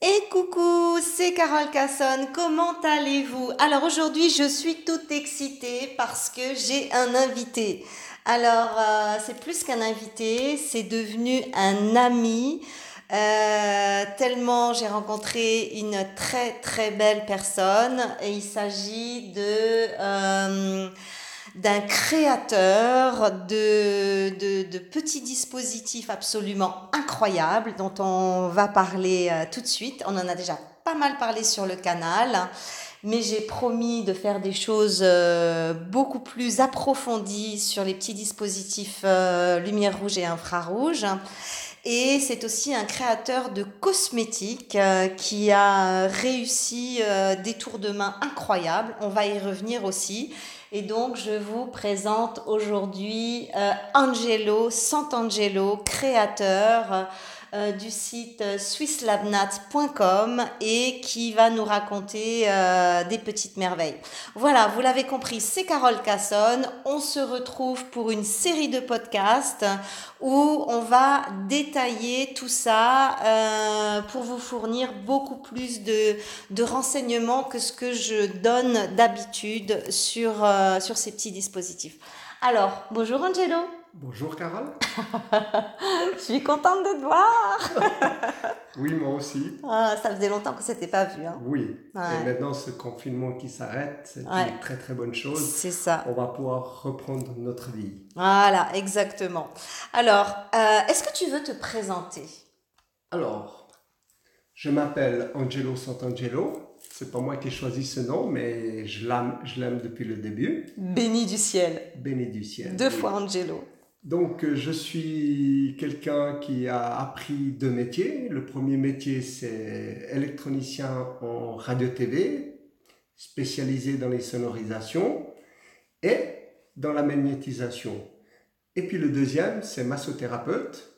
Et coucou, c'est Carole Casson, comment allez-vous? Alors aujourd'hui je suis toute excitée parce que j'ai un invité. Alors euh, c'est plus qu'un invité, c'est devenu un ami. Euh, tellement j'ai rencontré une très très belle personne et il s'agit de euh, d'un créateur de, de, de, petits dispositifs absolument incroyables dont on va parler euh, tout de suite. On en a déjà pas mal parlé sur le canal, mais j'ai promis de faire des choses euh, beaucoup plus approfondies sur les petits dispositifs euh, lumière rouge et infrarouge. Et c'est aussi un créateur de cosmétiques qui a réussi des tours de main incroyables. On va y revenir aussi. Et donc, je vous présente aujourd'hui euh, Angelo Santangelo, créateur euh, du site swisslabnat.com et qui va nous raconter euh, des petites merveilles. Voilà, vous l'avez compris, c'est Carole Casson. On se retrouve pour une série de podcasts où on va détailler tout ça euh, pour vous fournir beaucoup plus de, de, renseignements que ce que je donne d'habitude sur, euh, sur ces petits dispositifs. Alors, bonjour Angelo. Bonjour Carole. Je suis contente de te voir. oui, moi aussi. Ah, ça faisait longtemps que s'était pas vu. Hein. Oui. Et maintenant, ce confinement qui s'arrête, c'est une très très bonne chose. C'est ça. On va pouvoir reprendre notre vie. Voilà, exactement. Alors, euh, est-ce que tu veux te présenter? Alors, je m'appelle Angelo Santangelo. C'est pas moi qui ai choisi ce nom, mais je l'aime depuis le début. Béni du ciel. Béni du ciel. Deux fois Angelo. Donc, euh, je suis quelqu'un qui a appris deux métiers. Le premier métier, c'est électronicien en radio-TV, spécialisé dans les sonorisations et dans la magnétisation. Et puis le deuxième, c'est massothérapeute,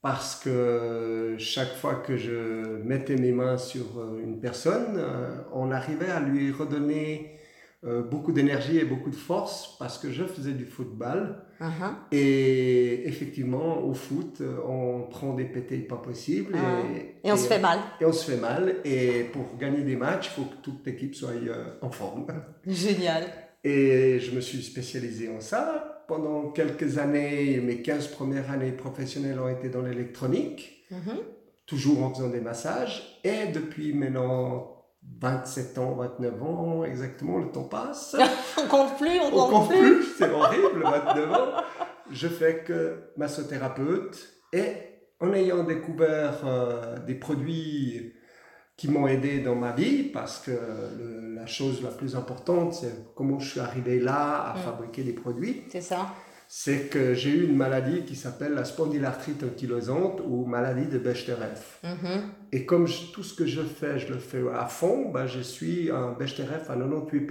parce que chaque fois que je mettais mes mains sur euh, une personne, euh, on arrivait à lui redonner euh, beaucoup d'énergie et beaucoup de force parce que je faisais du football. Uh-huh. Et effectivement, au foot, on prend des pétés pas possibles. Et, ah. on se fait mal. Et on se fait mal. Et pour gagner des matchs, il faut que toute l'équipe soit en forme. Génial. Et je me suis spécialisé en ça. Pendant quelques années, mes 15 premières années professionnelles ont été dans l'électronique, uh-huh. toujours en faisant des massages. Et depuis maintenant 27 ans, 29 ans, exactement, le temps passe. on compte plus, on, on compte, plus. C'est horrible, 29 ans. Je fais que massothérapeute et en ayant découvert euh, des produits qui m'ont aidé dans ma vie, parce que la chose la plus importante, c'est comment je suis arrivé là à mm. fabriquer des produits. C'est ça c'est que j'ai eu une maladie qui s'appelle la spondylarthrite ankylosante ou maladie de Bechterew. Mm-hmm. Et comme tout ce que je fais, je le fais à fond, bah, je suis un Bechterew à 98%.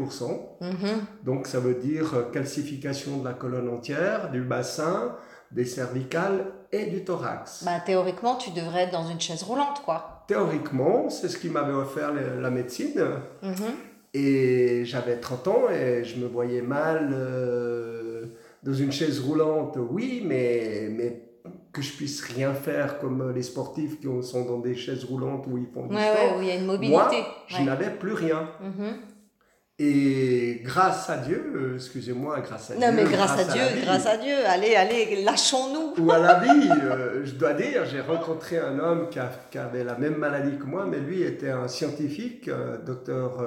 Mm-hmm. Donc ça veut dire euh, calcification de la colonne entière, du bassin, des cervicales et du thorax. Bah, théoriquement, tu devrais être dans une chaise roulante, quoi. Théoriquement, c'est ce qui m'avait offert la médecine. Mm-hmm. Et j'avais 30 ans et je me voyais mal. Euh, dans une chaise roulante, oui, mais, mais que je puisse rien faire comme les sportifs qui sont dans des chaises roulantes où ils font du sport. Ouais, où il y a une mobilité. Moi, je n'avais plus rien. Mm-hmm. Et grâce à Dieu, euh, excusez-moi, grâce à Dieu. Non, mais grâce, à, Dieu, grâce à Dieu, allez, allez, lâchons-nous. Ou à la vie, euh, je dois dire, j'ai rencontré un homme qui, avait la même maladie que moi, mais lui était un scientifique, euh, docteur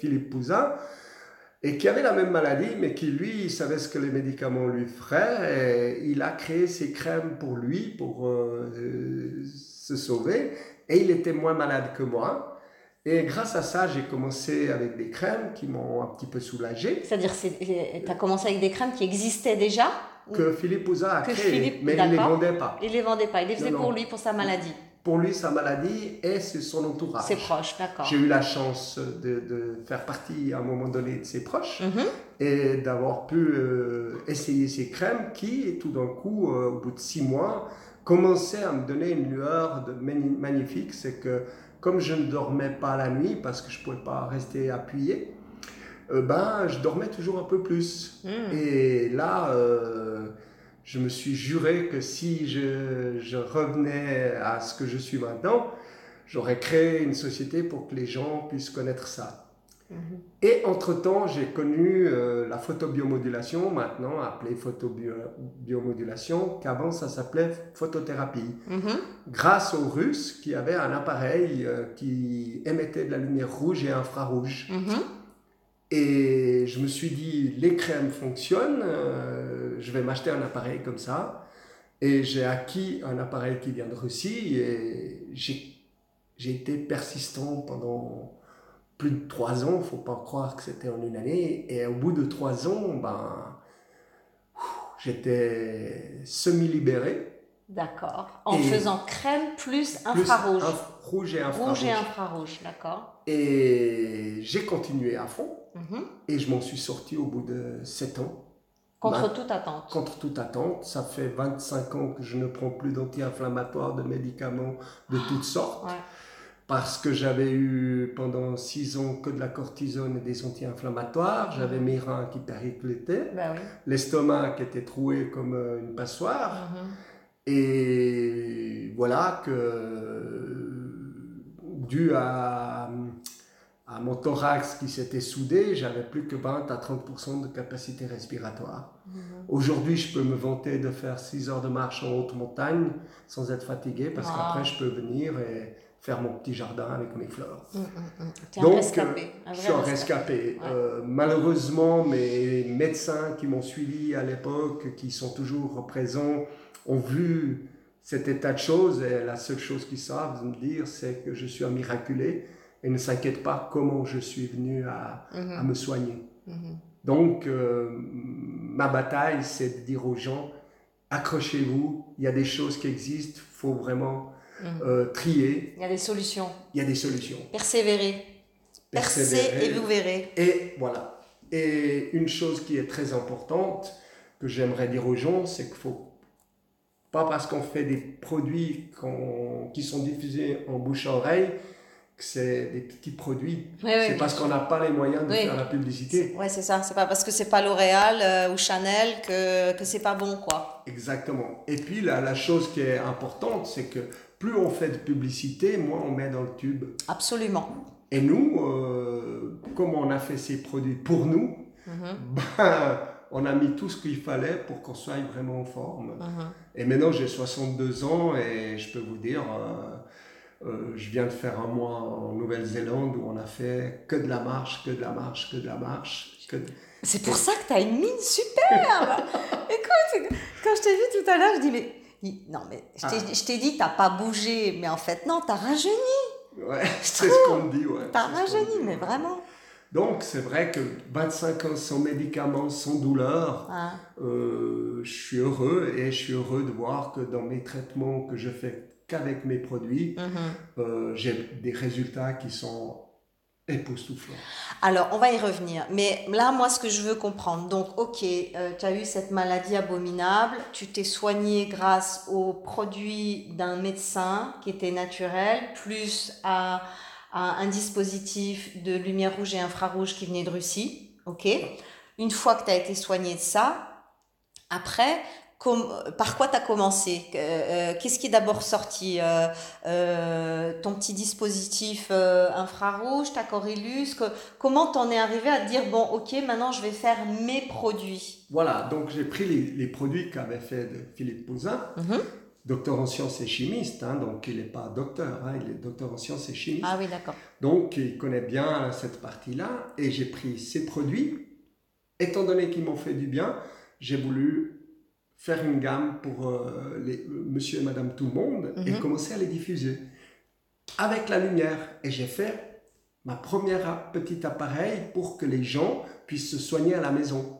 Philippe Pouzin et qui avait la même maladie, mais qui lui, il savait ce que les médicaments lui feraient, et il a créé ses crèmes pour lui, pour euh, se sauver, et il était moins malade que moi. Et grâce à ça, j'ai commencé avec des crèmes qui m'ont un petit peu soulagé. C'est-à-dire, tu as commencé avec des crèmes qui existaient déjà Que Philippe Ouza a créé, mais il ne les vendait pas. Il ne les vendait pas, il les faisait pour lui, pour sa maladie pour lui, sa maladie et son entourage. Ses proches, d'accord. J'ai eu la chance de, de, faire partie à un moment donné de ses proches mhm. et d'avoir pu euh, essayer ces crèmes qui, tout d'un coup, euh, au bout de six mois, commençaient à me donner une lueur de magnifique. C'est que comme je ne dormais pas la nuit parce que je ne pouvais pas rester appuyé, euh, ben, je dormais toujours un peu plus. Hmm. Et là, je me suis juré que si je, revenais à ce que je suis maintenant, j'aurais créé une société pour que les gens puissent connaître ça. Et entre-temps, j'ai connu euh, la photobiomodulation, maintenant appelée photobiomodulation, qu'avant ça s'appelait photothérapie. Grâce aux Russes qui avaient un appareil euh, qui émettait de la lumière rouge et infrarouge. Et je me suis dit, les crèmes fonctionnent, euh, je vais m'acheter un appareil comme ça. Et j'ai acquis un appareil qui vient de Russie et j'ai été persistant pendant plus de trois ans, faut pas croire que c'était en une année. Et au bout de trois ans, ben, j'étais semi-libéré. D'accord. En faisant crème plus infrarouge. rouge et infrarouge. Rouge et infrarouge, d'accord. Et j'ai continué à fond. Mhm. Et je m'en suis sorti au bout de sept ans. Contre toute attente. Contre toute attente. Ça fait 25 ans que je ne prends plus d'anti-inflammatoires, de médicaments de toutes sortes. Ouais parce que j'avais eu pendant six ans que de la cortisone et des anti-inflammatoires, j'avais mes reins qui périclitaient, bah l'estomac qui était troué comme euh, une passoire, mhm. et voilà que dû à, à mon thorax qui s'était soudé, j'avais plus que 20 à 30% de capacité respiratoire. Mhm. Aujourd'hui, je peux me vanter de faire 6 heures de marche en haute montagne sans être fatigué, parce qu'après, je peux venir et faire mon petit jardin avec mes fleurs. Mmh, mmh, mmh. Donc, rescapé, euh, je suis un rescapé. Euh, malheureusement, mes médecins qui m'ont suivi à l'époque, qui sont toujours présents, ont vu cet état de choses et la seule chose qu'ils savent me dire, c'est que je suis un miraculé et ne s'inquiètent pas comment je suis venu à, à me soigner. Donc, euh, ma bataille, c'est de dire aux gens, accrochez-vous, il y a des choses qui existent, il faut vraiment Mhm. Euh, trier. Il y a des solutions. Il y a des solutions. Persévérer. Persévérer. et vous verrez. Et voilà. Et une chose qui est très importante, que j'aimerais dire aux gens, c'est qu'il faut pas parce qu'on fait des produits qui sont diffusés en bouche à oreille que c'est des petits produits. c'est parce qu'on n'a pas les moyens de faire la publicité. Oui, c'est ça. C'est pas parce que c'est pas L'Oréal euh, ou Chanel que, que c'est pas bon, quoi. Exactement. Et puis, la, la chose qui est importante, c'est que plus on fait de publicité, moins on met dans le tube. Absolument. Et nous, euh, comme on a fait ces produits pour nous, mhm. ben, on a mis tout ce qu'il fallait pour qu'on soit vraiment en forme. Mhm. Et maintenant, j'ai 62 ans et je peux vous dire, euh, euh, je viens de faire un mois en Nouvelle-Zélande où on a fait que de la marche, que de la marche, que de la marche. Que C'est pour ça que tu as une mine superbe Écoute, quand je t'ai vu tout à l'heure, je dis, mais non, mais je t'ai ah. dit, t'as pas bougé, mais en fait, non, t'as rajeuni. Ouais, c'est ce qu'on me dit, ouais. T'as rajeuni, mais vraiment. Donc, c'est vrai que 25 ans sans médicaments, sans douleur, ah. euh, je suis heureux et je suis heureux de voir que dans mes traitements que je fais qu'avec mes produits, mm-hmm. euh, j'ai des résultats qui sont époustouflant. Alors, on va y revenir. Mais là, moi, ce que je veux comprendre, donc, ok, euh, tu as eu cette maladie abominable, tu t'es soigné grâce aux produits d'un médecin qui était naturel, plus à, un dispositif de lumière rouge et infrarouge qui venait de Russie, ok Une fois que tu as été soigné de ça, après, par quoi tu as commencé euh, Qu'est-ce qui est d'abord sorti euh, euh, Ton petit dispositif infrarouge, ta Corylus Comment t'en es arrivé à te dire, bon, ok, maintenant je vais faire mes produits? Voilà, donc j'ai pris les, produits qu'avait fait Philippe Pouzin, mhm. docteur en sciences et chimiste, hein, donc il n'est pas docteur, hein, il est docteur en sciences et chimiste. Ah oui, d'accord. Donc il connaît bien cette partie-là, et j'ai pris ces produits. Étant donné qu'ils m'ont fait du bien, j'ai voulu faire une gamme pour euh, les, monsieur et madame tout le monde et mhm. commencer à les diffuser avec la lumière. Et j'ai fait ma première petite appareil pour que les gens puissent se soigner à la maison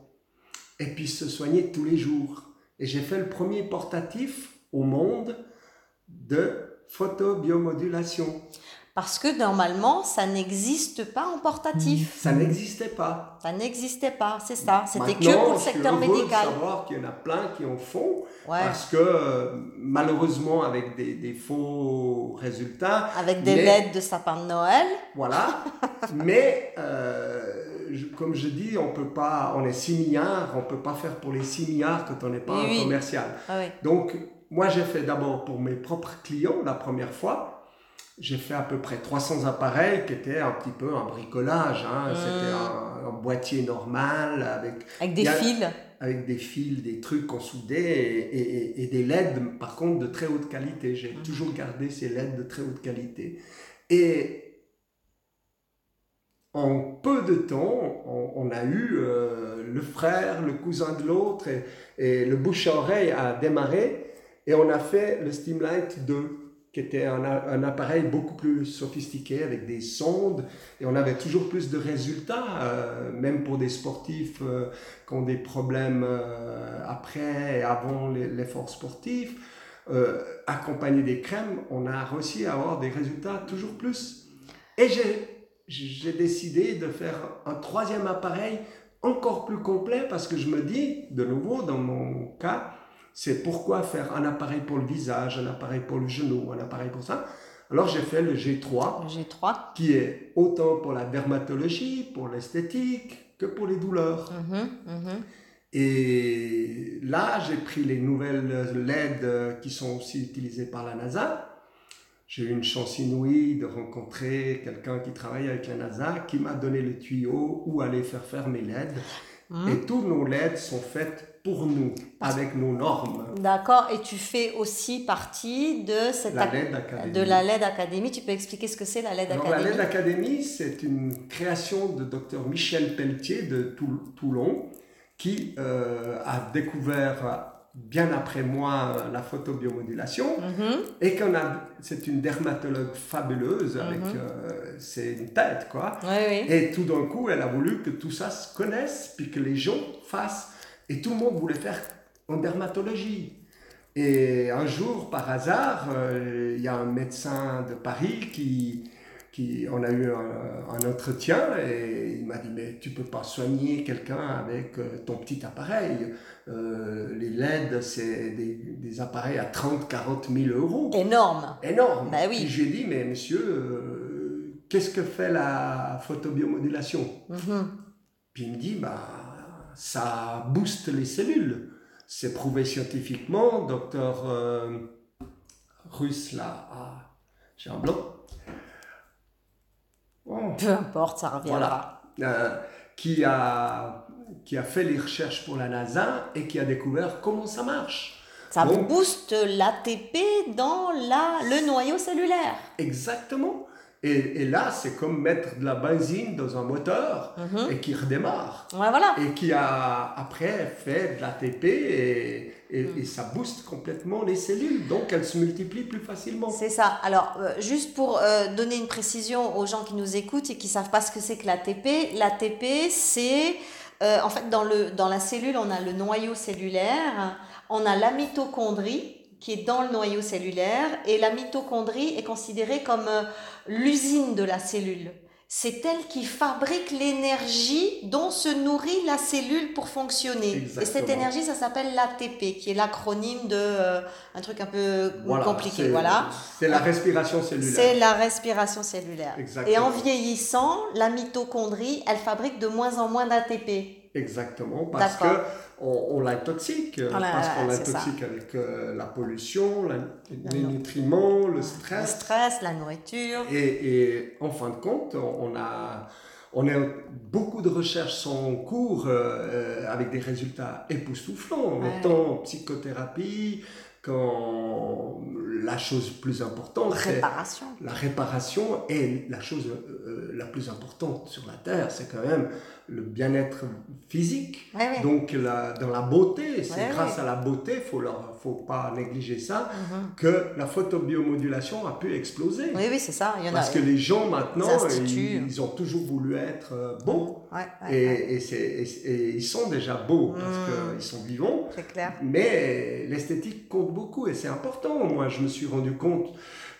et puissent se soigner tous les jours. Et j'ai fait le premier portatif au monde de photobiomodulation. Parce que normalement, ça n'existe pas en portatif. Ça n'existait pas. Ça n'existait pas, c'est ça. C'était que pour le secteur médical. Je savoir qu'il y en a plein qui en font. Parce que euh, malheureusement, avec des, faux résultats. Avec des lettres de sapin de Noël. Voilà. mais euh, comme je dis, on peut pas, on est 6 milliards, on peut pas faire pour les 6 milliards quand on n'est pas un commercial. Ah Donc, moi, j'ai fait d'abord pour mes propres clients la première fois j'ai fait à peu près 300 appareils qui étaient un petit peu un bricolage. Hein. C'était un, un, boîtier normal avec, avec des fils. Avec des fils, des trucs qu'on soudait et, et, et, des LED, par contre, de très haute qualité. J'ai Mhm. toujours gardé ces LED de très haute qualité. Et en peu de temps, on, on a eu euh, le frère, le cousin de l'autre et, et le bouche à oreille a démarré et on a fait le Steamlight 2 qui était un, appareil beaucoup plus sophistiqué avec des sondes et on avait toujours plus de résultats, euh, même pour des sportifs euh, qui ont des problèmes euh, après et avant l'effort sportif. Accompagné des crèmes, on a réussi à avoir des résultats toujours plus. Et j'ai décidé de faire un troisième appareil encore plus complet parce que je me dis, de nouveau, dans mon cas, c'est pourquoi faire un appareil pour le visage, un appareil pour le genou, un appareil pour ça. Alors j'ai fait le G3, le G3, qui est autant pour la dermatologie, pour l'esthétique, que pour les douleurs. Mmh, mmh. Et là, j'ai pris les nouvelles LED qui sont aussi utilisées par la NASA. J'ai eu une chance inouïe de rencontrer quelqu'un qui travaille avec la NASA qui m'a donné le tuyau où aller faire faire mes LED. Mmh. Et tous nos LED sont faits pour nous, avec nos normes. D'accord, et tu fais aussi partie de, cette la LED Academy. de la LED Academy. Tu peux expliquer ce que c'est la LED Alors, Academy La LED Academy, c'est une création de Dr Michel Pelletier de Toulon, qui euh, a découvert bien après moi la photobiomodulation mm -hmm. et qu'on a c'est une dermatologue fabuleuse avec mm -hmm. euh, c'est une tête quoi oui, oui. et tout d'un coup elle a voulu que tout ça se connaisse puis que les gens fassent et tout le monde voulait faire en dermatologie et un jour par hasard euh, il y a un médecin de Paris qui qui, on a eu un, un entretien et il m'a dit mais tu peux pas soigner quelqu'un avec euh, ton petit appareil. Euh, les LED, c'est des, des, appareils à 30, 40 000 euros. Énorme. Énorme. Bah oui. Puis je lui ai dit mais monsieur, euh, qu'est-ce que fait la photobiomodulation? Mm -hmm. Puis il me dit bah ça booste les cellules. C'est prouvé scientifiquement. Docteur russe là, ah, j'ai un blanc. Oh. Peu importe, ça reviendra. Voilà. Euh, qui, a, qui a fait les recherches pour la NASA et qui a découvert comment ça marche. Ça Donc, booste l'ATP dans la, le noyau cellulaire. Exactement. Et, et là, c'est comme mettre de la benzine dans un moteur Mhm. et qui redémarre. Ouais, voilà. Et qui a après fait de l'ATP et, et, mm. et, ça booste complètement les cellules. Donc, elles se multiplient plus facilement. C'est ça. Alors, euh, juste pour euh, donner une précision aux gens qui nous écoutent et qui ne savent pas ce que c'est que l'ATP, l'ATP, c'est... Euh, en fait, dans, le, dans la cellule, on a le noyau cellulaire, on a la mitochondrie qui est dans le noyau cellulaire et la mitochondrie est considérée comme euh, l'usine de la cellule. C'est elle qui fabrique l'énergie dont se nourrit la cellule pour fonctionner. Exactement. Et cette énergie, ça s'appelle l'ATP, qui est l'acronyme de euh, un truc un peu voilà, compliqué. Voilà. C'est la respiration cellulaire. C'est la respiration cellulaire. Exactement. Et en vieillissant, la mitochondrie, elle fabrique de moins en moins d'ATP. Exactement, parce que on, on l'intoxique, Ah parce qu'on l'intoxique avec euh, la pollution, la, les nutriments, le stress. Le stress, la nourriture. Et, et en fin de compte, on a, on a beaucoup de recherches sont en cours euh, avec des résultats époustouflants, Ouais. autant en psychothérapie qu'en la chose plus importante, c'est Réparation. la réparation est la chose euh, la plus importante sur la Terre, c'est quand même le bien-être physique. Ouais, ouais. Donc la- dans la beauté, c'est Ouais, grâce à la beauté, faut leur, faut pas négliger ça, Mhm. que la photobiomodulation a pu exploser. Oui, oui, c'est ça. Il y en Parce a. que les gens maintenant, ils, ils ont toujours voulu être euh, beaux. Ouais, Et, et et- et ils sont déjà beaux parce Mm. qu'ils sont vivants. C'est clair. Mais l'esthétique compte beaucoup et c'est important. Moi, je me suis rendu compte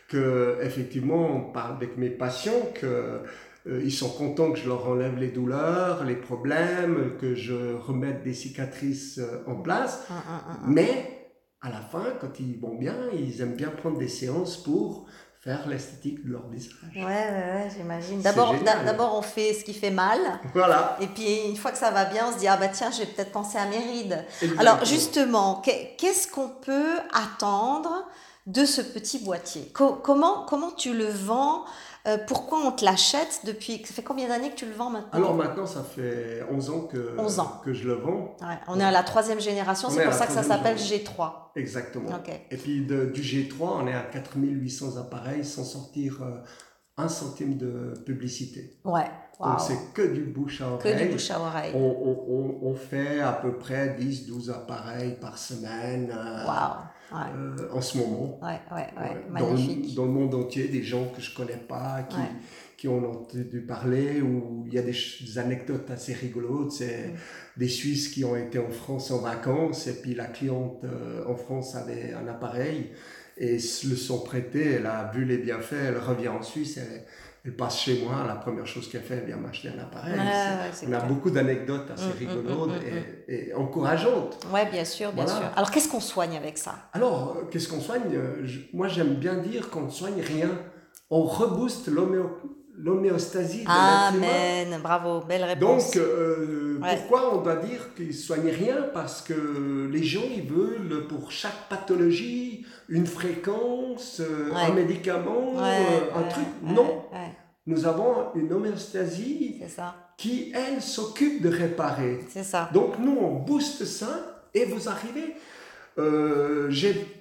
que, effectivement, on parle avec mes patients que ils sont contents que je leur enlève les douleurs, les problèmes, que je remette des cicatrices euh, en place. Hum, hum, hum. Mais à la fin, quand ils vont bien, ils aiment bien prendre des séances pour faire l'esthétique de leur visage. Ouais, ouais, ouais, j'imagine. D'abord, on fait ce qui fait mal. Voilà. Et puis, une fois que ça va bien, on se dit, ah bah tiens, je vais peut-être penser à mes rides. Exactement. Alors, justement, qu'est- qu'est-ce qu'on peut attendre de ce petit boîtier? comment, comment tu le vends euh, Pourquoi on te l'achète depuis Ça fait combien d'années que tu le vends maintenant? Alors maintenant, ça fait 11 ans que, 11 ans. que je le vends. on est à la troisième génération, c'est pour ça que ça s'appelle G3. Exactement. Et puis du G3, on est à 4800 appareils sans sortir euh, un centime de publicité. Ouais. Donc c'est que du bouche à oreille. Que du bouche à oreille. On, on, on fait à peu près 10-12 appareils par semaine. Euh, euh, en ce moment. Dans, le monde entier, des gens que je connais pas, qui, qui ont entendu parler, ou il y a des, anecdotes assez rigolotes. C'est mm. des Suisses qui ont été en France en vacances, et puis la cliente euh, en France avait un appareil et le sont prêtés, elle a vu les bienfaits, elle revient en Suisse, elle, passe chez moi, la première chose qu'elle fait, elle vient m'acheter un appareil. on a beaucoup d'anecdotes assez mm, mm, rigolotes mm, et, encourageantes. Oui, bien sûr, bien sûr. Alors qu'est-ce qu'on soigne avec ça? Alors, euh, qu'est-ce qu'on soigne? Moi, j'aime bien dire qu'on ne soigne rien. On rebooste l'homéopathie l'homéostasie de Amen, bravo, belle réponse. Donc, euh, pourquoi on doit dire qu'ils ne soignent rien? Parce que les gens, ils veulent pour chaque pathologie une fréquence, euh, un médicament, euh, un truc. non, nous avons une homéostasie qui, elle, s'occupe de réparer. Ça. Donc, nous, on booste ça et vous arrivez. J'ai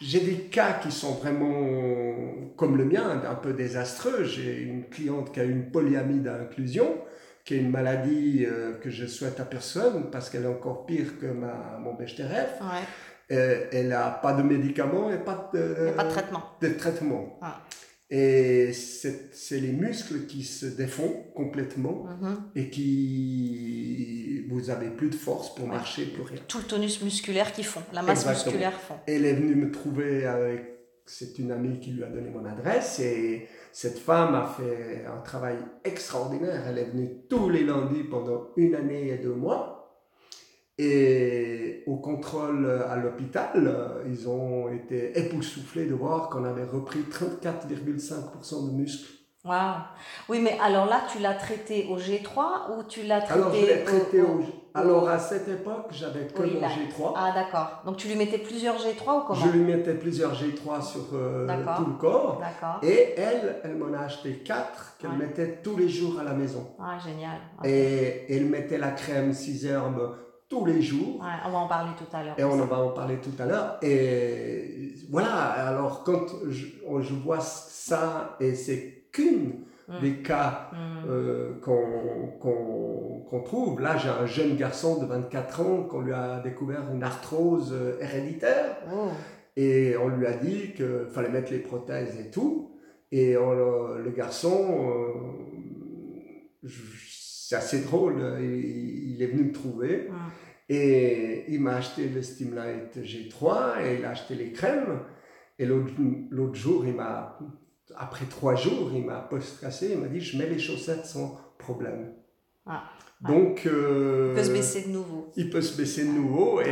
j'ai des cas qui sont vraiment comme le mien, un peu désastreux. J'ai une cliente qui a une polyamie d'inclusion, qui est une maladie euh, que je souhaite à personne parce qu'elle est encore pire que ma, mon BHTRF. Ouais. Euh, elle n'a pas de médicaments et pas de, pas de traitement. De traitement. Ah. Et c'est les muscles qui se défont complètement mm-hmm. et qui vous avez plus de force pour marcher, plus rien. Tout le tonus musculaire qui font, la masse musculaire fond. Elle est venue me trouver avec, c'est une amie qui lui a donné mon adresse et cette femme a fait un travail extraordinaire. Elle est venue tous les lundis pendant une année et deux mois. Et au contrôle à l'hôpital, ils ont été époustouflés de voir qu'on avait repris 34,5% de muscles. Waouh Oui, mais alors là, tu l'as traité au G3 ou tu l'as traité Alors, je l'ai traité au, Alors, à cette époque, j'avais que le G3. Ah, d'accord. Donc, tu lui mettais plusieurs G3 ou comment Je lui mettais plusieurs G3 sur euh, tout le corps. D'accord. Et elle, elle m'en a acheté 4 qu'elle mettait tous les jours à la maison. Ah, génial. Et elle mettait la crème 6 herbes tous les jours. on va en parler tout à l'heure. Et on en va en parler tout à l'heure. Et voilà, alors quand je, je vois ça, et c'est qu'une mm. des cas mm. euh, qu'on trouve. Là, j'ai un jeune garçon de 24 ans qu'on lui a découvert une arthrose euh, héréditaire. Oh. Et on lui a dit qu'il fallait mettre les prothèses et tout. Et le, garçon, euh, c'est assez drôle, il, est venu me trouver. Et il m'a acheté le Steamlight G3 et il a acheté les crèmes. Et l'autre jour, il m'a, après trois jours, il m'a post-cassé, il m'a dit, je mets les chaussettes sans problème. Ah, Donc, euh, il peut se baisser de nouveau. Il peut se baisser de nouveau et,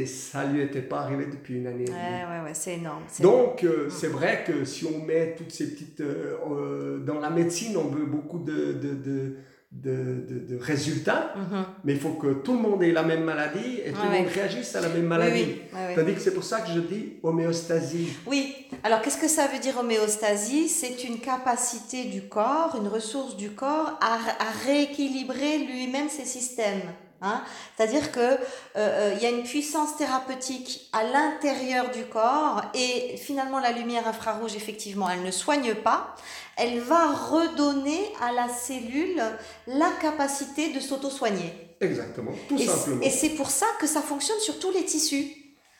et ça lui était pas arrivé depuis une année. Ouais, ouais, ouais, c'est énorme. Donc, euh, c'est vrai que si on met toutes ces petites... Euh, dans la médecine, on veut beaucoup de, de, de de, de, résultats, mhm. mais il faut que tout le monde ait la même maladie et tout le monde réagisse à la même maladie. C'est-à-dire que c'est pour ça que je dis homéostasie. Oui, alors qu'est-ce que ça veut dire homéostasie? C'est une capacité du corps, une ressource du corps à, à rééquilibrer lui-même ses systèmes. Hein. C'est-à-dire que euh, euh, il y a une puissance thérapeutique à l'intérieur du corps et finalement la lumière infrarouge effectivement elle ne soigne pas, elle va redonner à la cellule la capacité de s'auto-soigner. Exactement, tout simplement. Et c'est pour ça que ça fonctionne sur tous les tissus.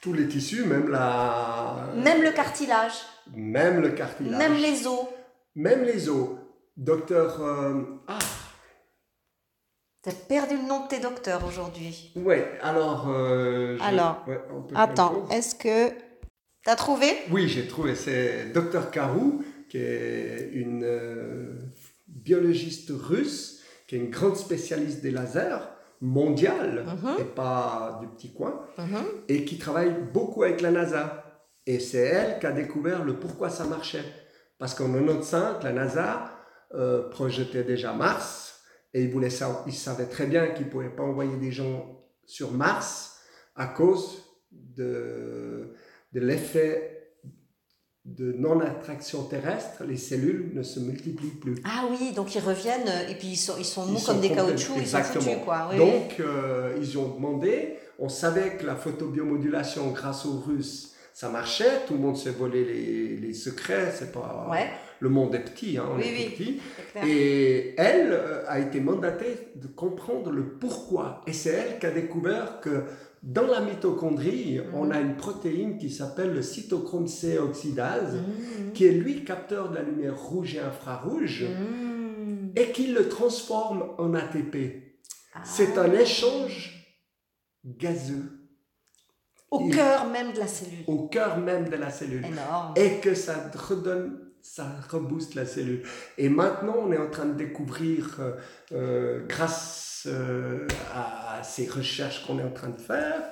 Tous les tissus, même la. Même le cartilage. Même le cartilage. Même les os. Même les os. Docteur. Euh, ah T'as perdu le nom de tes docteurs aujourd'hui. Oui, alors. Euh, alors, attends, est-ce que. T'as trouvé? Oui, j'ai trouvé. C'est Docteur Karou, qui est une euh, biologiste russe, qui est une grande spécialiste des lasers mondiale, mhm. et pas du petit coin, mhm. et qui travaille beaucoup avec la NASA. Et c'est elle qui a découvert le pourquoi ça marchait. Parce qu'en 95, la NASA euh, projetait déjà Mars et il, voulait ça, il savait très bien qu'il ne pouvait pas envoyer des gens sur Mars à cause de, de l'effet de non-attraction terrestre, les cellules ne se multiplient plus. Ah oui, donc ils reviennent et puis ils sont, ils sont mous Ils comme sont des caoutchoucs, ils sont Exactement. foutus quoi. Oui, oui. Donc, euh, ils ont demandé, on savait que la photobiomodulation grâce aux Russes, ça marchait, tout le monde s'est volé les, les secrets, c'est pas... Ouais, Le monde est petit, hein, on Oui, est oui. tout petit. Et elle euh, a été mandatée de comprendre le pourquoi. Et c'est elle qui a découvert que dans la mitochondrie, Mhm. on a une protéine qui s'appelle le cytochrome C oxydase, Mhm. qui est lui capteur de la lumière rouge et infrarouge, Mhm. et qui le transforme en ATP. Ah. C'est un échange gazeux Au Il- cœur même de la cellule. au cœur même de la cellule. Énorme. et que ça redonne, ça rebooste la cellule. Et maintenant, on est en train de découvrir, euh, euh, grâce euh, à, ces recherches qu'on est en train de faire,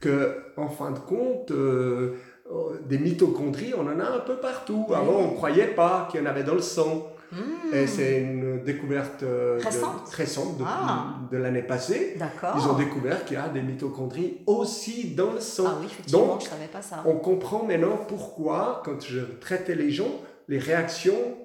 que en fin de compte, euh, euh, des mitochondries, on en a un peu partout. Avant, on ne croyait pas qu'il y en avait dans le sang. Mhm. Et c'est une découverte de- Récente. récente depuis- Ah. de l'année passée. Ils ont découvert qu'il y a des mitochondries aussi dans le sang. Ah oui, effectivement, Donc, je savais pas ça. on comprend maintenant pourquoi, quand je traitais les gens, les réactions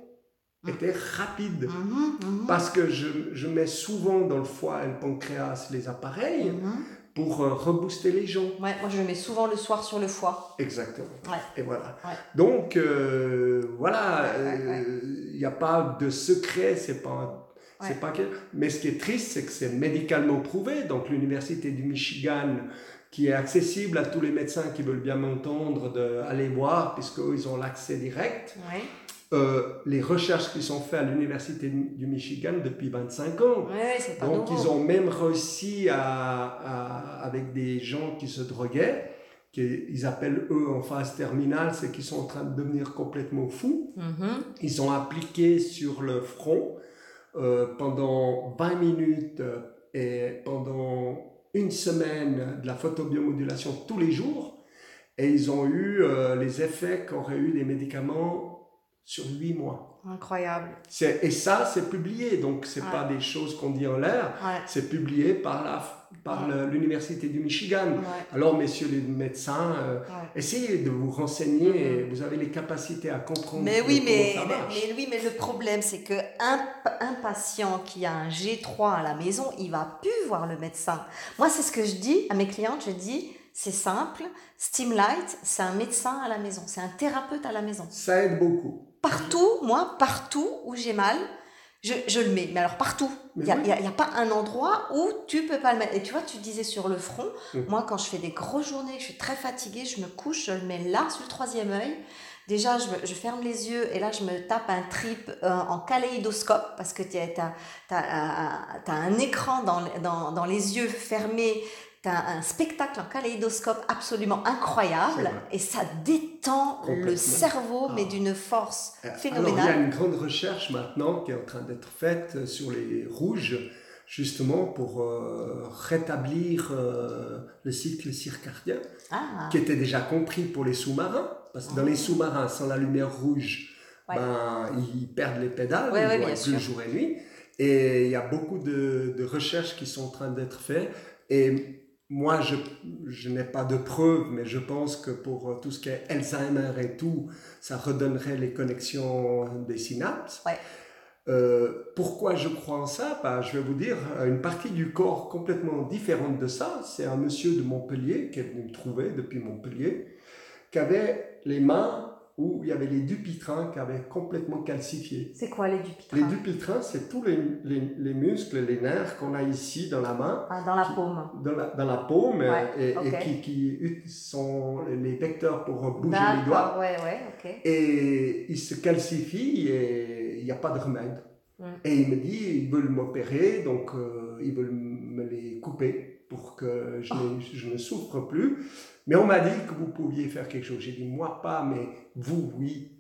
Mm. étaient rapides. Mhm, mhm. Parce que je, je mets souvent dans le foie et le pancréas les appareils Mhm. pour euh, rebooster les gens. Ouais, moi je mets souvent le soir sur le foie. Exactement. Ouais. Et voilà. Ouais. Donc, euh, voilà, ouais. il n'y a pas de secret, c'est pas. C'est pas que... Mais ce qui est triste, c'est que c'est médicalement prouvé. Donc, l'Université du Michigan, qui est accessible à tous les médecins qui veulent bien m'entendre, d'aller voir, puisqu'ils ont l'accès direct. Ouais. Euh, les recherches qui sont faites à l'Université du Michigan depuis 25 ans. Ouais, pas Donc, nouveau. ils ont même réussi à, à- avec des gens qui se droguaient, qu'ils appellent eux en phase terminale, c'est qu'ils sont en train de devenir complètement fous. Mhm. Ils ont appliqué sur le front euh, pendant 20 minutes euh, et pendant une semaine de la photobiomodulation tous les jours. Et ils ont eu euh, les effets qu'auraient eu les médicaments sur 8 mois. Incroyable. C'est- Et ça, c'est publié, donc c'est Ouais. pas des choses qu'on dit en l'air, Ouais. c'est publié par la par l'université du Michigan. Alors, messieurs les médecins, euh, essayez de vous renseigner. Mhm. et Vous avez les capacités à comprendre. Mais oui, comment mais, ça mais, marche. mais oui, mais le problème, c'est que un, un patient qui a un G3 à la maison, il va plus voir le médecin. Moi, c'est ce que je dis à mes clientes. Je dis, c'est simple. Steamlight, c'est un médecin à la maison, c'est un thérapeute à la maison. Ça aide beaucoup. Partout, moi, partout où j'ai mal, je, je le mets. Mais alors partout. Il n'y a, oui. a- pas un endroit où tu peux pas le mettre. Et tu vois, tu disais sur le front, Mhm. moi, quand je fais des grosses journées, je suis très fatiguée, je me couche, je le mets là, sur le troisième œil. Déjà, je, me- je ferme les yeux et là, je me tape un trip euh, en kaléidoscope parce que tu as, un écran dans, dans, dans les yeux fermés. Tu as un spectacle en kaléidoscope absolument incroyable et ça détend le cerveau, mais Ah. d'une force Alors, il y a phénoménale. une grande recherche maintenant qui est en train d'être faite sur les rouges, justement pour euh, rétablir euh, le cycle circadien, Ah, qui était déjà compris pour les sous-marins. Parce que dans les sous-marins, sans la lumière rouge, Ouais. ben, ils perdent les pédales, Ouais, ils ouais, plus jour et nuit. Et il y a beaucoup de, de recherches qui sont en train d'être faites. Et moi, je, je n'ai pas de preuves, mais je pense que pour euh, tout ce qui est Alzheimer et tout, ça redonnerait les connexions des synapses. Ouais. Euh, pourquoi je crois en ça? Bah, Je vais vous dire, une partie du corps complètement différente de ça, c'est un monsieur de Montpellier qui est venu me trouver depuis Montpellier, qui avait les mains où il y avait les dupitrins qui avaient complètement calcifié. c'est quoi les dupitrins Les dupitrins, c'est tous les, les, les muscles, les nerfs qu'on a ici dans la main, Ah, Dans la paume. dans la, dans la paume, Ouais, et, qui, qui sont les vecteurs pour bouger les doigts. Ouais, ouais, ok. Et il se calcifie et il n'y a pas de remède. Mm. Et il me dit, ils veulent m'opérer, donc euh, ils veulent me les couper pour que je, n'ai- je ne souffre plus. Mais on m'a dit que vous pouviez faire quelque chose. J'ai dit, moi pas, mais vous, oui.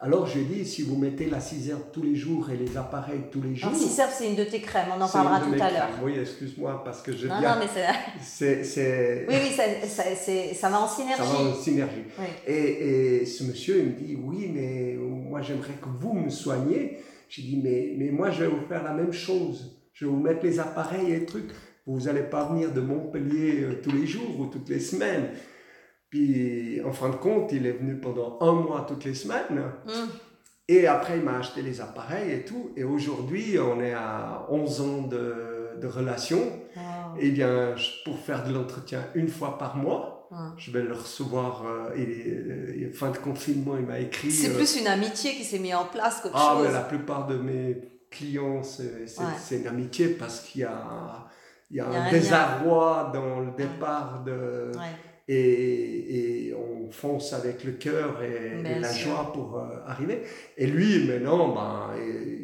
Alors je lui ai dit, si vous mettez la cisaire tous les jours et les appareils tous les jours... Alors, si serve, c'est une de tes crèmes, on en parlera tout à l'heure. Oui, excuse-moi, parce que je Non, viens... non, mais c'est... c'est, c'est- Oui, oui, ça, ça, c'est- ça va en synergie. ça va en synergie. Oui. Et, et ce monsieur, il me dit, oui, mais moi j'aimerais que vous me soigniez. J'ai dit, mais, mais moi je vais vous faire la même chose. Je vais vous mettre les appareils et les trucs. Vous n'allez pas venir de Montpellier euh, tous les jours ou toutes les semaines. Puis, en fin de compte, il est venu pendant un mois toutes les semaines. Mm. Et après, il m'a acheté les appareils et tout. Et aujourd'hui, on est à 11 ans de, de relation. Oh. Et bien, je- pour faire de l'entretien une fois par mois, je vais le recevoir. euh, et, euh, fin de confinement, il m'a écrit. C'est euh, plus une amitié qui s'est mise en place qu'autre ah, chose. mais la plupart de mes clients, c'est Ouais. c'est une amitié parce qu'il y a, il y a Il y a un un désarroi dans le départ de, Ouais. et, et on fonce avec le cœur et, la sûr. joie pour euh, arriver. Et lui, maintenant, ben,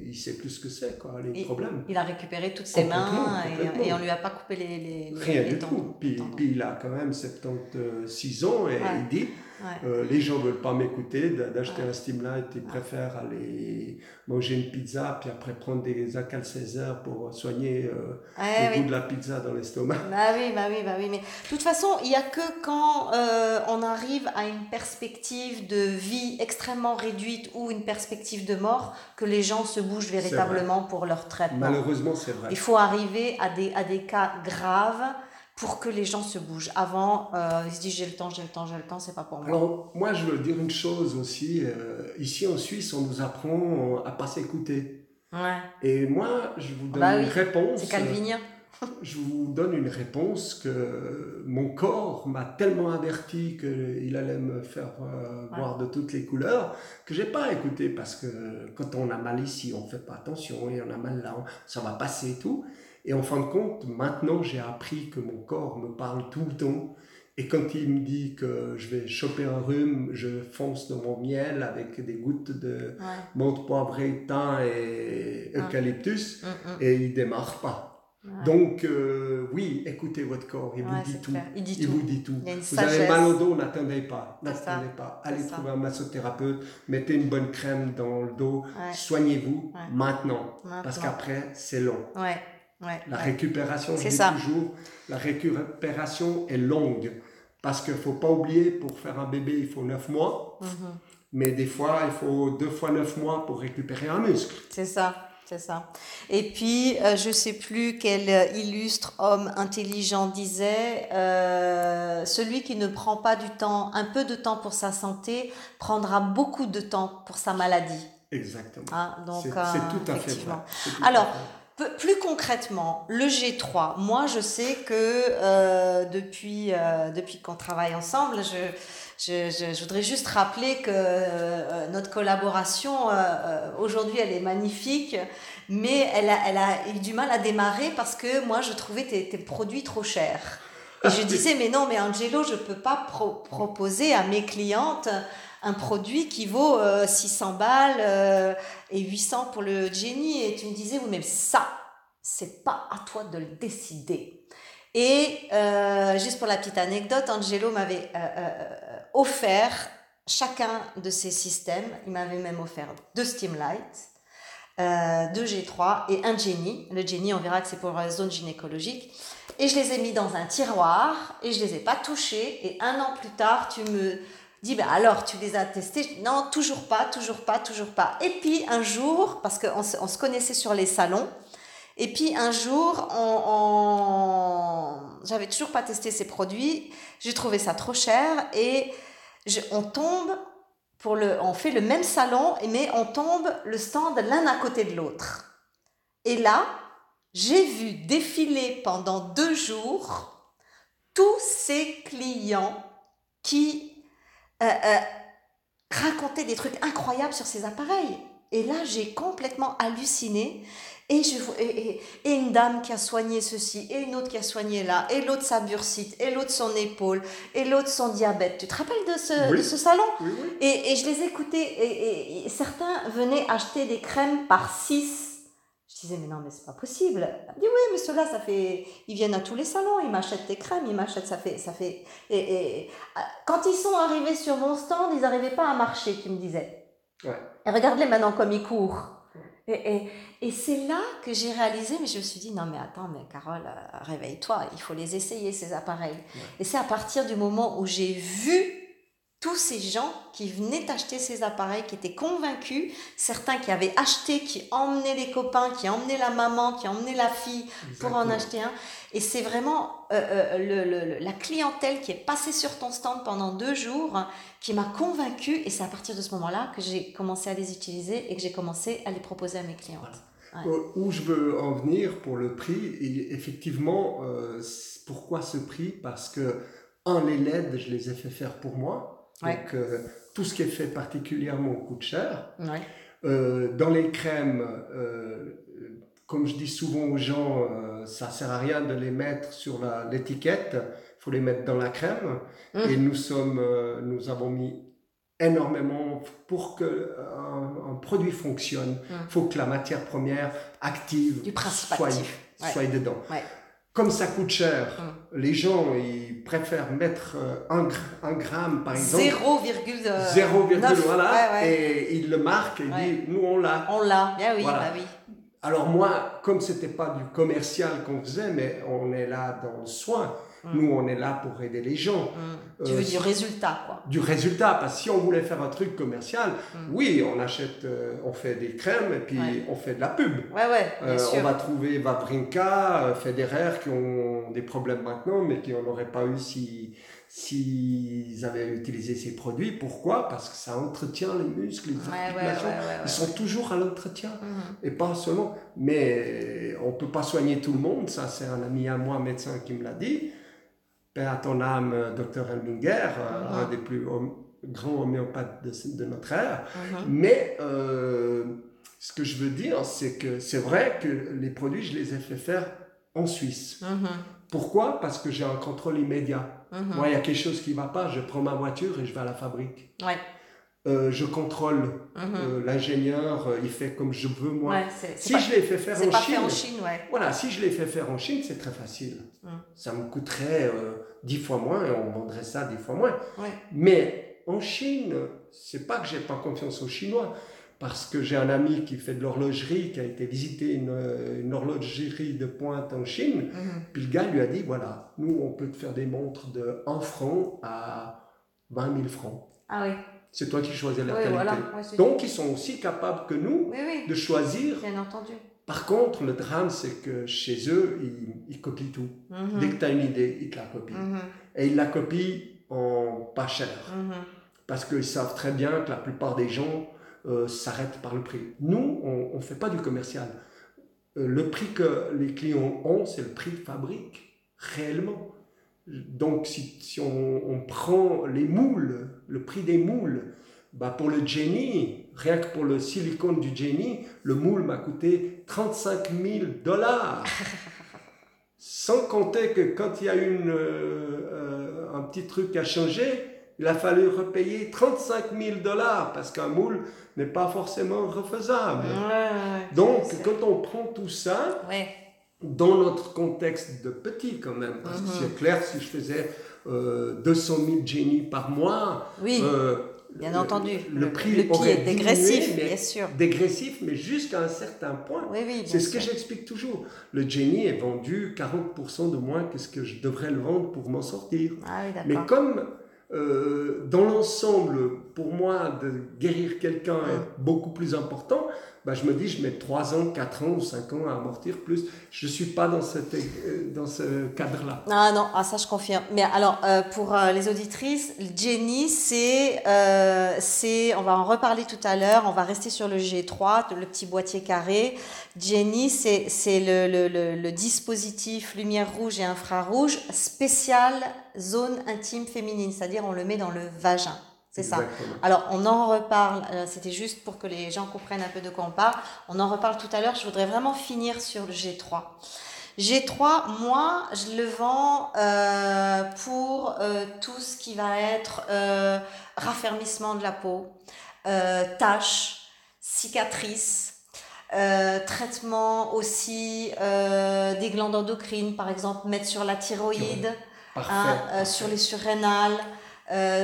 il, sait plus ce que c'est, quoi, les problèmes. Il a récupéré toutes ses mains et, et on lui a pas coupé les, les, les- Rien les du tendons, tout. Puis, puis il a quand même 76 ans et Ouais. il dit Ouais. euh, les gens veulent pas m'écouter d'acheter un Steamlight, ils préfèrent aller manger une pizza puis après prendre des Acal Césaire pour soigner euh, le oui. goût de la pizza dans l'estomac. Bah oui, bah oui, bah oui. Mais de toute façon, il n'y a que quand euh, on arrive à une perspective de vie extrêmement réduite ou une perspective de mort que les gens se bougent véritablement pour leur traitement. Malheureusement, c'est vrai. Il faut arriver à des, à des cas graves pour que les gens se bougent. Avant, euh, ils se disent j'ai le temps, j'ai le temps, j'ai le temps, c'est pas pour moi. Alors, moi, je veux dire une chose aussi. euh, ici en Suisse, on nous apprend à pas s'écouter. Ouais, Et moi, je vous donne Bah oui, une réponse. c'est calvinien. Je vous donne une réponse que mon corps m'a tellement averti qu'il allait me faire euh, Ouais. voir de toutes les couleurs que j'ai pas écouté parce que quand on a mal ici, on fait pas attention et on a mal là, ça va passer et tout. Et en fin de compte, maintenant j'ai appris que mon corps me parle tout le temps. Et quand il me dit que je vais choper un rhume, je fonce dans mon miel avec des gouttes de Ouais. menthe poivrée, thym et Ah. eucalyptus Mm, mm. et il démarre pas. Ouais. Donc, euh, oui, écoutez votre corps, il vous dit tout. Il dit Il tout. vous dit tout. Il vous avez mal au dos, n'attendez pas. Ça. N'attendez pas. Allez ça. trouver un massothérapeute, mettez une bonne crème dans le dos, soignez-vous Ouais. maintenant. Parce Maintenant. qu'après, c'est long. Ouais. La ouais. récupération, C'est ça. toujours, la récupération est longue. Parce qu'il ne faut pas oublier, pour faire un bébé, il faut 9 mois. Mhm. Mais des fois, il faut deux fois 9 mois pour récupérer un muscle. C'est ça, c'est ça. Et puis, euh, je sais plus quel euh, illustre homme intelligent disait, euh, celui qui ne prend pas du temps, un peu de temps pour sa santé, prendra beaucoup de temps pour sa maladie. Exactement. Hein, donc, c'est euh, tout à fait vrai. Alors, Plus concrètement, le G3, moi je sais que euh, depuis, euh, depuis qu'on travaille ensemble, je, je, je, je voudrais juste rappeler que euh, notre collaboration aujourd'hui elle est magnifique, mais elle a, elle a eu du mal à démarrer parce que moi je trouvais tes, tes produits trop chers. Et je disais, mais non, mais Angelo, je peux pas pro- proposer à mes clientes un produit qui vaut euh, 600 balles euh, et 800 pour le Jenny. Et tu me disais, oui, mais ça, c'est pas à toi de le décider. Et euh, juste pour la petite anecdote, Angelo m'avait euh, euh, offert chacun de ces systèmes. Il m'avait même offert deux Steamlight, euh, deux G3 et un Jenny. Le Jenny, on verra que c'est pour la zone gynécologique. Et je les ai mis dans un tiroir et je les ai pas touchés. Et un an plus tard, tu me dis, ben alors, tu les as testés? Non, toujours pas, toujours pas, toujours pas. Et puis un jour, parce qu'on se, on se connaissait sur les salons, et puis un jour, on, on- j'avais toujours pas testé ces produits, j'ai trouvé ça trop cher et on tombe pour le, on fait le même salon, mais on tombe le stand l'un à côté de l'autre. Et là, j'ai vu défiler pendant deux jours tous ces clients qui euh, euh, des trucs incroyables sur ces appareils. Et là, j'ai complètement halluciné. Et, je, et, et- et une dame qui a soigné ceci, et une autre qui a soigné là, et l'autre sa bursite, et l'autre son épaule, et l'autre son diabète. Tu te rappelles de ce, Oui. de ce salon? Oui, oui. et, et je les écoutais, et certains venaient acheter des crèmes par six. Je disais, mais non, mais c'est pas possible. Elle me dit, oui, mais ceux-là, ça fait. Ils viennent à tous les salons, ils m'achètent des crèmes, ils m'achètent, ça fait. Ça fait... Et, et- ah, quand ils sont arrivés sur mon stand, ils n'arrivaient pas à marcher, tu me disais. Ouais. Et regarde-les maintenant comme ils courent. Et, et, et c'est là que j'ai réalisé, mais je me suis dit, non, mais attends, mais Carole, euh, réveille-toi, il faut les essayer, ces appareils. Et c'est à partir du moment où j'ai vu tous ces gens qui venaient acheter ces appareils, qui étaient convaincus, certains qui avaient acheté, qui emmenaient les copains, qui emmenaient la maman, qui emmenaient la fille pour en acheter un. Et c'est vraiment euh, euh, la clientèle qui est passée sur ton stand pendant deux jours qui m'a convaincue. Et c'est à partir de ce moment-là que j'ai commencé à les utiliser et que j'ai commencé à les proposer à mes clientes. Où je veux en venir pour le prix, et effectivement, euh, pourquoi ce prix? Parce que, un, les LED, je les ai fait faire pour moi. Donc, euh, tout ce qui est fait particulièrement coûte cher. Euh, dans les crèmes, euh, comme je dis souvent aux gens, ça sert à rien de les mettre sur l'étiquette, il faut les mettre dans la crème. Hum. Et nous sommes, nous avons mis énormément pour que un, produit fonctionne. Il hum. faut que la matière première active soit, soit dedans comme ça coûte cher, hum. les gens ils préfèrent mettre euh, un, un gramme par exemple. 0,0 voilà. Et ils le marquent et ils disent nous on l'a. On l'a, bien oui, bah oui. Alors moi, comme c'était pas du commercial qu'on faisait, mais on est là dans le soin. Mm. Nous, on est là pour aider les gens. Mm. Tu veux euh, du résultat, quoi. Du résultat, parce que si on voulait faire un truc commercial, mm. oui, on achète, euh, on fait des crèmes et puis on fait de la pub. Ouais, ouais, euh, On va trouver Vavrinka, Federer qui ont des problèmes maintenant, mais qui n'en auraient pas eu si s'ils avaient utilisé ces produits. Pourquoi? Parce que ça entretient les muscles, les articulations. Ils sont toujours à l'entretien. Et pas seulement. Mais on ne peut pas soigner tout le monde. Ça, c'est un ami à moi, médecin, qui me l'a dit. Paix à ton âme, docteur Elminger, euh, un des plus grands homéopathes de, notre ère. Uh-huh. Mais euh, ce que je veux dire, c'est que c'est vrai que les produits, je les ai fait faire en Suisse. Uh-huh. Pourquoi? Parce que j'ai un contrôle immédiat. Uh-huh. Moi, il y a quelque chose qui ne va pas, je prends ma voiture et je vais à la fabrique. Ouais. Euh, je contrôle euh, l'ingénieur, euh, il fait comme je veux moi. si je l'ai fait faire en Chine, en Chine ouais. voilà, si je l'ai fait faire en Chine, c'est très facile. Hum. Ça me coûterait dix fois moins et on vendrait ça dix fois moins. Mais en Chine, c'est pas que j'ai pas confiance aux Chinois, parce que j'ai un ami qui fait de l'horlogerie, qui a été visiter une, une, horlogerie de pointe en Chine, hum. puis le gars lui a dit voilà, nous on peut te faire des montres de 1 franc à 20 000 francs. Ah oui. C'est toi qui choisis la qualité. Donc, ils sont aussi capables que nous de choisir. Bien entendu. Par contre, le drame, c'est que chez eux, ils, copient tout. Mhm. Dès que tu as une idée, ils te la copient. Mhm. Et ils la copient en pas cher. Mhm. Parce qu'ils savent très bien que la plupart des gens euh, s'arrêtent par le prix. Nous, on ne fait pas du commercial. Euh, le prix que les clients ont, c'est le prix de fabrique, réellement. Donc, si, on, prend les moules, le prix des moules, bah pour le Jenny, rien que pour le silicone du Jenny, le moule m'a coûté 35 000 dollars. Sans compter que quand il y a eu une, euh, un petit truc à changer, il a fallu repayer 35 000 dollars parce qu'un moule n'est pas forcément refaisable. Donc, quand on prend tout ça, dans notre contexte de petit quand même, parce que mhm. c'est clair, si je faisais euh, 200 000 Jenny par mois, oui. Euh, bien entendu, le, prix, est dégressif, bien sûr. Dégressif, mais jusqu'à un certain point. Oui, oui, c'est ce que j'explique toujours. Le Jenny est vendu 40% de moins que ce que je devrais le vendre pour m'en sortir. Ah, mais comme euh, dans l'ensemble, pour moi, de guérir quelqu'un est beaucoup plus important, bah, je me dis, je mets 3 ans, 4 ans ou 5 ans à amortir plus. Je ne suis pas dans, cette, euh, dans ce cadre-là. Ah non, ah, ça je confirme. Mais alors, euh, pour les auditrices, Jenny, c'est, c'est, on va en reparler tout à l'heure, on va rester sur le G3, le petit boîtier carré. Jenny, c'est, c'est le, le, le, le dispositif lumière rouge et infrarouge spécial zone intime féminine, c'est-à-dire on le met dans le vagin. C'est ça. Alors, on en reparle, euh, c'était juste pour que les gens comprennent un peu de quoi on parle. On en reparle tout à l'heure. Je voudrais vraiment finir sur le G3. G3, moi, je le vends euh, pour euh, tout ce qui va être raffermissement de la peau, taches, cicatrices, traitement aussi des glandes endocrines, par exemple, mettre sur la thyroïde. Hein, euh, sur les surrénales, euh,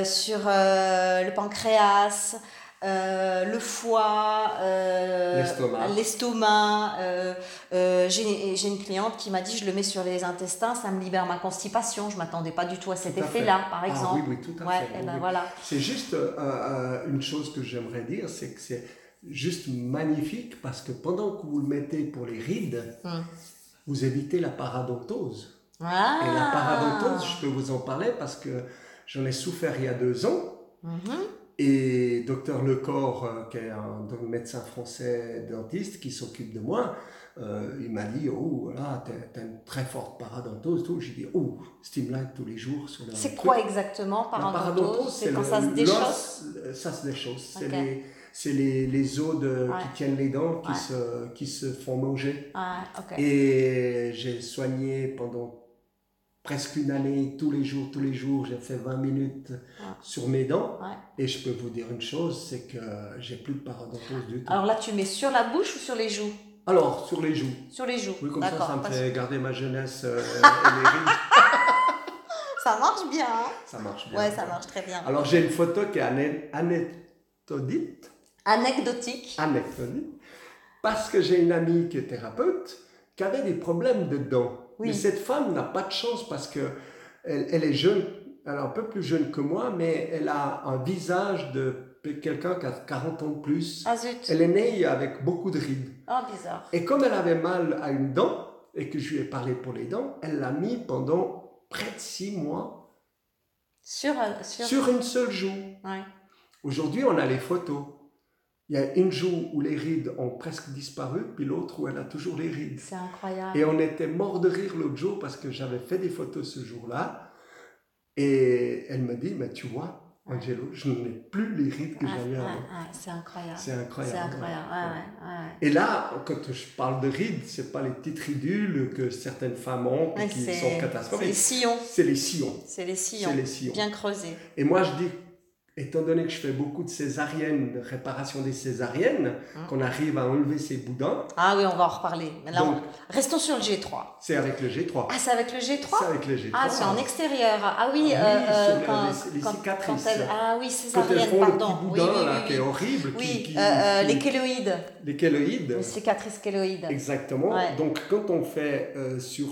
sur euh, le pancréas, euh, le foie, euh, L'estomac. l'estomac. euh, euh, j'ai j'ai une cliente qui m'a dit je le mets sur les intestins, ça me libère ma constipation. Je m'attendais pas du tout à cet effet-là, par Ah exemple. oui, oui, tout à ouais, fait. et oui, ben oui. voilà. C'est juste euh, euh, une chose que j'aimerais dire, c'est que c'est juste magnifique parce que pendant que vous le mettez pour les rides, Hmm. vous évitez la paradontose. Ah. Et la paradontose, je peux vous en parler parce que j'en ai souffert il y a deux ans. Mhm. Et docteur Lecor, euh, qui est un médecin français dentiste qui s'occupe de moi, euh, il m'a dit Oh, là, t'as une très forte paradontose. Tout. J'ai dit Oh, Stimlight tous les jours sur le. C'est quoi exactement paradontose C'est quand le- ça se déchausse l'os, Ça se déchausse. C'est les, c'est les, les os de, Ouais. qui tiennent les dents qui, Ouais. se, qui se font manger. Ah, ok. Et j'ai soigné pendant presque une année, tous les jours, tous les jours. J'ai fait 20 minutes sur mes dents. Ouais. Et je peux vous dire une chose c'est que j'ai plus de paradontose du tout. Alors là, tu mets sur la bouche ou sur les joues? Alors, sur les joues. Sur les joues. Oui, comme ça, ça me fait garder ma jeunesse euh, et les rides. Ça marche bien. hein? Ça marche bien. ouais, ça marche très bien. Alors, j'ai une photo qui est ané- anecdotique. Anecdotique. anecdotique, parce que j'ai une amie qui est thérapeute qui avait des problèmes de dents. Oui. Mais cette femme n'a pas de chance parce que elle, elle est jeune, elle est un peu plus jeune que moi, mais elle a un visage de quelqu'un qui a 40 ans de plus. Ah. Elle est née avec beaucoup de rides. Oh, bizarre. Et comme elle avait mal à une dent, et que je lui ai parlé pour les dents, elle l'a mis pendant près de six mois Sur, sur... sur une seule joue. Ouais. Aujourd'hui, on a les photos. Il y a une joue où les rides ont presque disparu, puis l'autre où elle a toujours les rides. C'est incroyable. Et on était mort de rire l'autre jour parce que j'avais fait des photos ce jour-là. Et elle me dit, mais tu vois, Angelo, je n'ai plus les rides que Ouais, j'avais ouais, avant. ouais, c'est incroyable. C'est incroyable. C'est incroyable. Ouais, ouais, ouais. Et là, quand je parle de rides, c'est pas les petites ridules que certaines femmes ont qui sont catastrophiques. C'est les sillons. C'est les sillons. C'est les sillons. Bien creusés. Et moi, je dis, étant donné que je fais beaucoup de césariennes, de réparation des césariennes, Hum. qu'on arrive à enlever ces boudins, Ah oui, on va en reparler. Mais là, Donc- on- Restons sur le G3. c'est avec le G3. Ah, c'est avec le c'est G3 avec le G3. Ah, c'est en extérieur. Ah oui, Oui, euh, euh, les- quand, les- cicatrices. quand Ah oui, Quand elles césarienne, font le pardon. petit Oui, boudin oui, là, qui est horrible, Oui, qui- euh, euh, qui- les kéloïdes. les kéloïdes. Les cicatrices kéloïdes. Exactement. Ouais. Donc, quand on fait euh, sur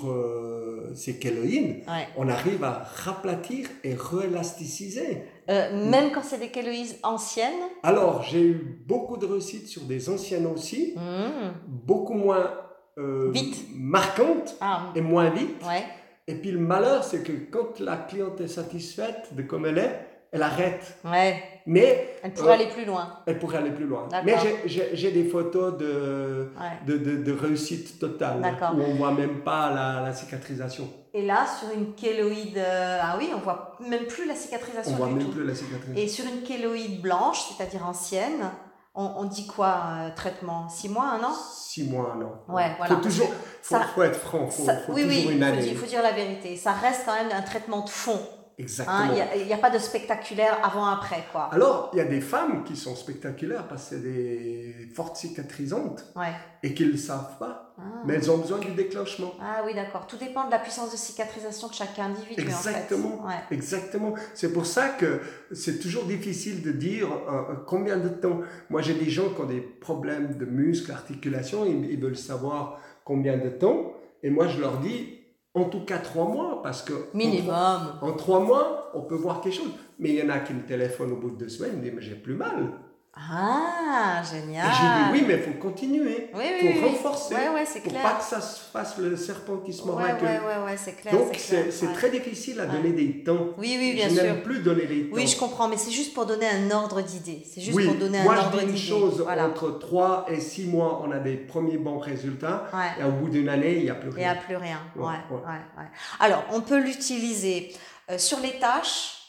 ces kéloïdes, Ouais. on arrive à raplatir et réelasticiser. Euh, même quand c'est des kéloïdes anciennes. Alors, j'ai eu beaucoup de réussites sur des anciennes aussi, Mmh. beaucoup moins euh, Vite. marquantes Ah, et moins vite. ouais. Et puis le malheur, c'est que quand la cliente est satisfaite de comme elle est, elle arrête. Ouais. Mais Elle pourrait Euh, aller plus loin. elle pourrait aller plus loin. Mais j'ai- des photos de, Ouais. de, de, de réussite totale, où on voit même pas la, la cicatrisation. Et là, sur une kéloïde. euh, Ah oui, on voit même plus la On cicatrisation voit du même tout. plus la cicatrisation. Et sur une kéloïde blanche, c'est-à-dire ancienne, on, on dit quoi euh, Traitement? 6 mois, un an? Six mois, un an. Ouais, voilà, Faut toujours, faut, ça- faut être franc, faut, Ça- faut Oui, toujours oui, une il année. faut dire la vérité. Ça reste quand même un traitement de fond. Exactement. hein. Il n'y a, pas de spectaculaire avant-après, quoi. Alors, il y a des femmes qui sont spectaculaires parce que c'est des fortes cicatrisantes Ouais. et qu'ils ne le savent pas, Ah. mais elles ont besoin du déclenchement. Ah oui, d'accord. Tout dépend de la puissance de cicatrisation de chaque individu, Exactement. en fait. Ouais. Exactement. C'est pour ça que c'est toujours difficile de dire euh, euh, combien de temps. Moi, j'ai des gens qui ont des problèmes de muscles, articulations, ils, ils veulent savoir combien de temps. Et moi, je leur dis, en tout cas, trois mois, parce que en Minimum. trois- en trois mois, on peut voir quelque chose. Mais il y en a qui me téléphonent au bout de deux semaines, ils me disent, mais j'ai plus mal. Ah, Et génial. j'ai dit, oui, mais il faut continuer. Oui, faut oui. renforcer. Ouais, ouais, c'est pour clair. pas que ça se fasse le serpent qui se mord la queue. ouais, ouais, ouais, c'est clair. Donc, c'est très difficile à donner des temps. Oui, oui, bien je sûr. n'aime plus donner les temps. Oui, je comprends, mais c'est juste pour donner un ordre d'idée. C'est juste pour donner moi un ordre je dis d'idée. une chose, Voilà. entre 3 et 6 mois, on a des premiers bons résultats, et au bout d'une année, il n'y a plus Il n'y a rien. plus rien. Ouais, Ouais, ouais, ouais. ouais. Alors, on peut l'utiliser euh, sur les tâches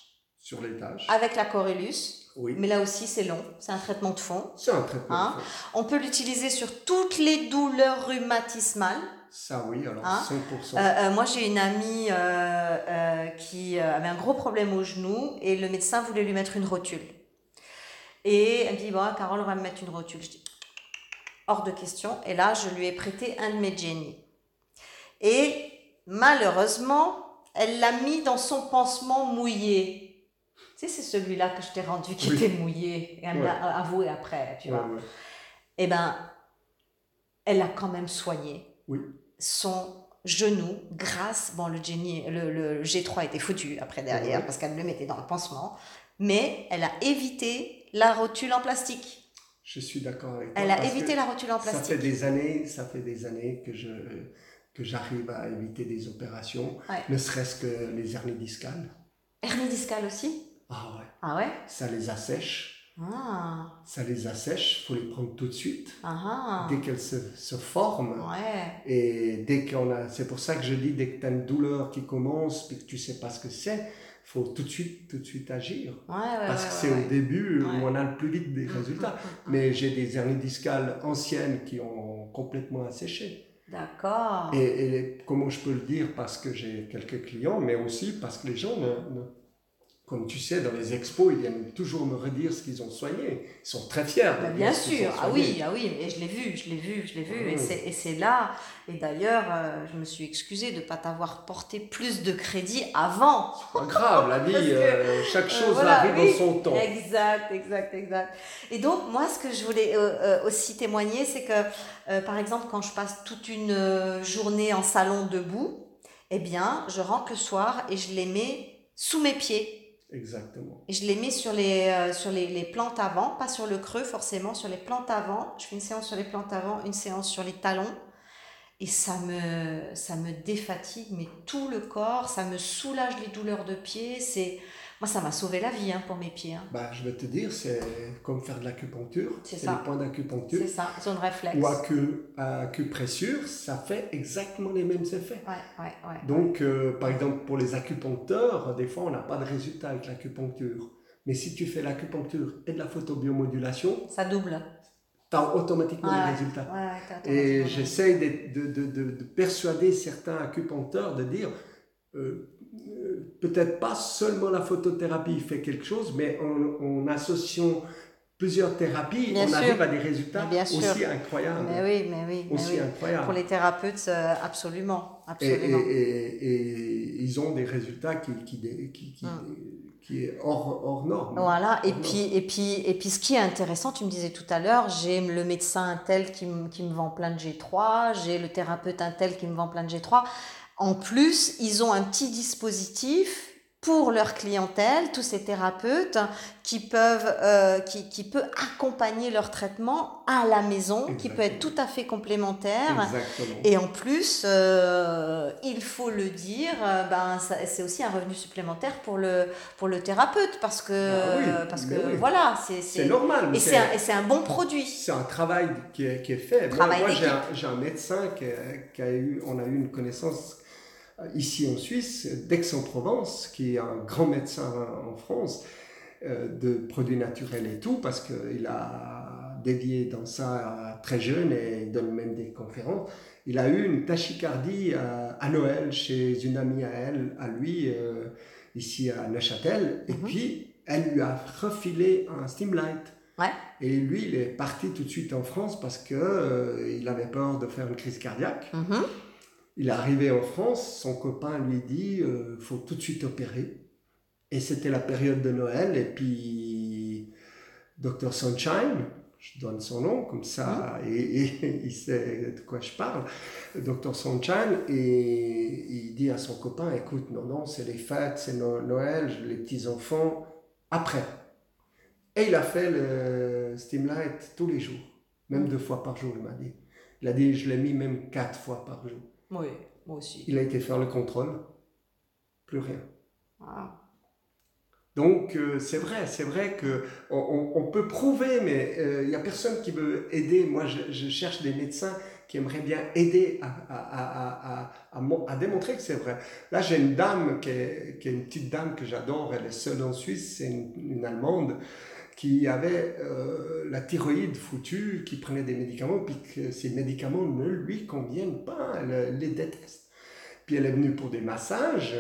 Sur les tâches. avec la Corellus, Oui, mais là aussi c'est long, c'est un traitement de fond. c'est un traitement. Hein de fond. On peut l'utiliser sur toutes les douleurs rhumatismales. Ça, oui, alors Hein 100%. Euh, euh, moi, j'ai une amie euh, qui avait un gros problème au genou et le médecin voulait lui mettre une rotule. Et elle me dit, bon, Carole, on va me mettre une rotule. Je dis, hors de question. Et là, je lui ai prêté un de mes Jenny. Et malheureusement, elle l'a mis dans son pansement mouillé. Tu sais, c'est celui-là que je t'ai rendu qui Oui. était mouillé. Et elle me Ouais. l'a avoué après, tu Ouais, vois. ouais. Eh ben, elle a quand même soigné Oui. son genou grâce. Bon, le, Jenny, le, le G3 était foutu après derrière parce qu'elle le mettait dans le pansement. Mais elle a évité la rotule en plastique. Je suis d'accord avec toi. Elle a évité la rotule en Ça fait plastique. des années, ça fait des années que je que j'arrive à éviter des opérations, Ouais. ne serait-ce que les hernies discales. Hernie discale aussi? Ah ouais, Ah ouais? Ça les assèche, Ah, ça les assèche, faut les prendre tout de suite ah, dès qu'elles se, se forment. ah. Ouais. Et dès qu'on a, c'est pour ça que je dis dès que tu as une douleur qui commence et que tu sais pas ce que c'est, faut tout de suite, tout de suite agir. Ouais, ouais, Parce que c'est au début où on a le plus vite des résultats. mm, mm, mm. Mais j'ai des hernies discales anciennes qui ont complètement asséché. D'accord. Et, et comment je peux le dire? Parce que j'ai quelques clients, mais aussi parce que les gens, ne- ne- comme tu sais, dans les expos, ils viennent toujours me redire ce qu'ils ont soigné. Ils sont très fiers. de Bah, bien sûr, ah oui, ah oui, et je l'ai vu, je l'ai vu, je l'ai vu, c'est- et c'est là, et d'ailleurs, euh, je me suis excusée de ne pas t'avoir porté plus de crédit avant. Pas grave, la vie, euh, chaque Euh, chose voilà, arrive oui. en son temps. Exact, exact, exact. Et donc, moi, ce que je voulais aussi témoigner, c'est que, par exemple, quand je passe toute une journée en salon debout, eh bien, je rentre le soir et je les mets sous mes pieds. Exactement. Et je les mets sur les, euh, sur les, les plantes avant, pas sur le creux forcément, sur les plantes avant. Je fais une séance sur les plantes avant, une séance sur les talons. Et ça me, ça me défatigue, mais tout le corps, ça me soulage les douleurs de pied. C'est, moi, ça m'a sauvé la vie hein, pour mes pieds. hein. Bah, je vais te dire, c'est comme faire de l'acupuncture. C'est ça. les points d'acupuncture. C'est ça, zone réflexe. Ou acu, acupressure, ça fait exactement les mêmes effets. Ouais, ouais, ouais. Donc, euh, par exemple, pour les acupuncteurs, des fois, on n'a pas de résultat avec l'acupuncture. Mais si tu fais l'acupuncture et de la photobiomodulation, Ça double. tu as automatiquement des résultats. Et j'essaye de, de, de, de- de persuader certains acupuncteurs de dire, euh, peut-être pas seulement la photothérapie fait quelque chose, mais en, en associant plusieurs thérapies, Bien on sûr. arrive à des résultats sûr. aussi incroyables. Mais oui, mais oui. mais aussi oui. incroyables. Pour les thérapeutes, euh, absolument. Et, et, Absolument. et- et ils ont des résultats qui, qui, qui, qui, Hum. qui est hors, hors norme. Voilà, et puis, et, puis, et puis ce qui est intéressant, tu me disais tout à l'heure, j'ai le médecin un tel qui me vend plein de G3, j'ai le thérapeute un tel qui me vend plein de G3. En plus, ils ont un petit dispositif pour leur clientèle, tous ces thérapeutes qui peuvent, euh, qui, qui peut accompagner leur traitement à la maison, qui peut être tout à fait complémentaire. Exactement. Et en plus, euh, il faut le dire, euh, ben, c'est aussi un revenu supplémentaire pour le, pour le thérapeute parce que, Ah oui, parce que oui. voilà, c'est normal. et c'est un, un bon produit. C'est un travail qui est, qui est fait. Moi- moi, j'ai un, un médecin qui a, qui a eu, on a eu une connaissance ici en Suisse, d'Aix-en-Provence, qui est un grand médecin en France euh, de produits naturels et tout, parce qu'il a dédié dans ça très jeune et il donne même des conférences. Il a eu une tachycardie à, à Noël chez une amie à elle, à lui, euh, ici à Neuchâtel, et Mhm. puis elle lui a refilé un Steamlight. Ouais. Et lui, il est parti tout de suite en France parce que euh, il avait peur de faire une crise cardiaque. Mhm. Il est arrivé en France, son copain lui dit euh, faut tout de suite opérer. Et c'était la période de Noël, et puis Dr Sunshine, je donne son nom comme ça, et, et il sait de quoi je parle, Dr Sunshine, et il dit à son copain écoute, non, non, c'est les fêtes, c'est No- Noël, les petits-enfants, après. Et il a fait le Steamlight tous les jours, même deux fois par jour, il m'a dit. Il a dit je l'ai mis même quatre fois par jour. Oui, moi aussi. Il a été faire le contrôle, plus rien. Ah. Donc euh, c'est vrai, c'est vrai que on, peut prouver, mais euh, il n'y a personne qui veut aider. Moi, je, je cherche des médecins qui aimeraient bien aider à, à, à, à, à, mo- à démontrer que c'est vrai. Là, j'ai une dame qui est, qui est une petite dame que j'adore. Elle est seule en Suisse. C'est une, une Allemande qui avait euh, la thyroïde foutue, qui prenait des médicaments, puis que ces médicaments ne lui conviennent pas. Elle, les déteste. Puis elle est venue pour des massages.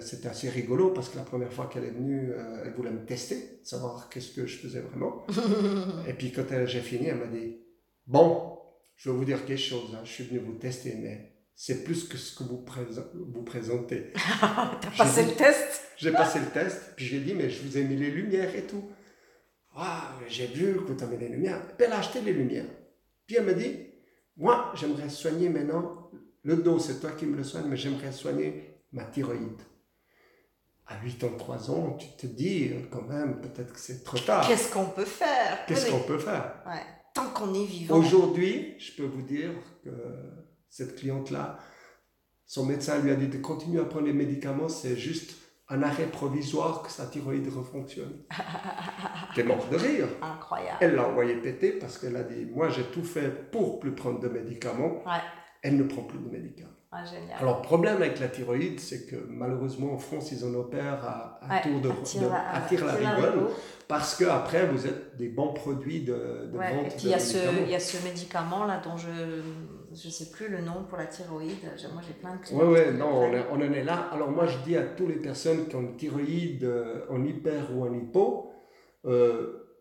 C'était assez rigolo parce que la première fois qu'elle est venue, euh, elle voulait me tester, savoir qu'est-ce que je faisais vraiment. Et puis quand j'ai fini, elle m'a dit Bon, je vais vous dire quelque chose, hein, je suis venu vous tester, mais c'est plus que ce que vous. Vous présentez. T'as passé le test? J'ai passé le test, puis j'ai dit, mais je vous ai mis les lumières et tout. Ah, j'ai vu que tu as mis les lumières. Puis elle a acheté les lumières. Puis elle me dit, moi, j'aimerais soigner maintenant, le dos, c'est toi qui me le soignes, mais j'aimerais soigner ma thyroïde. À 83 ans, tu te dis, quand même, peut-être que c'est trop tard. Qu'est-ce qu'on peut faire? Qu'est-ce qu'on peut faire? Ouais. Tant qu'on est vivant. Aujourd'hui, je peux vous dire que cette cliente-là, son médecin lui a dit de continuer à prendre les médicaments, c'est juste un arrêt provisoire que sa thyroïde refonctionne. T'es mort de rire. Incroyable. Elle l'a envoyé péter parce qu'elle a dit Moi, j'ai tout fait pour plus prendre de médicaments. Ouais. Elle ne prend plus de médicaments. Ah, génial. Alors, le problème avec la thyroïde, c'est que malheureusement, en France, ils en opèrent à, à Ouais, tour de, attire de- à tire la attire rigole parce qu'après, vous êtes des bons produits de, de Ouais, vente et puis il y, a ce, médicaments. il y a ce médicament là dont je je sais plus le nom pour la thyroïde. Moi j'ai plein de clients. Oui, oui, non, on, prennent. est- on en est là. Alors moi, je dis à toutes les personnes qui ont une thyroïde euh, en hyper ou en hypo, euh,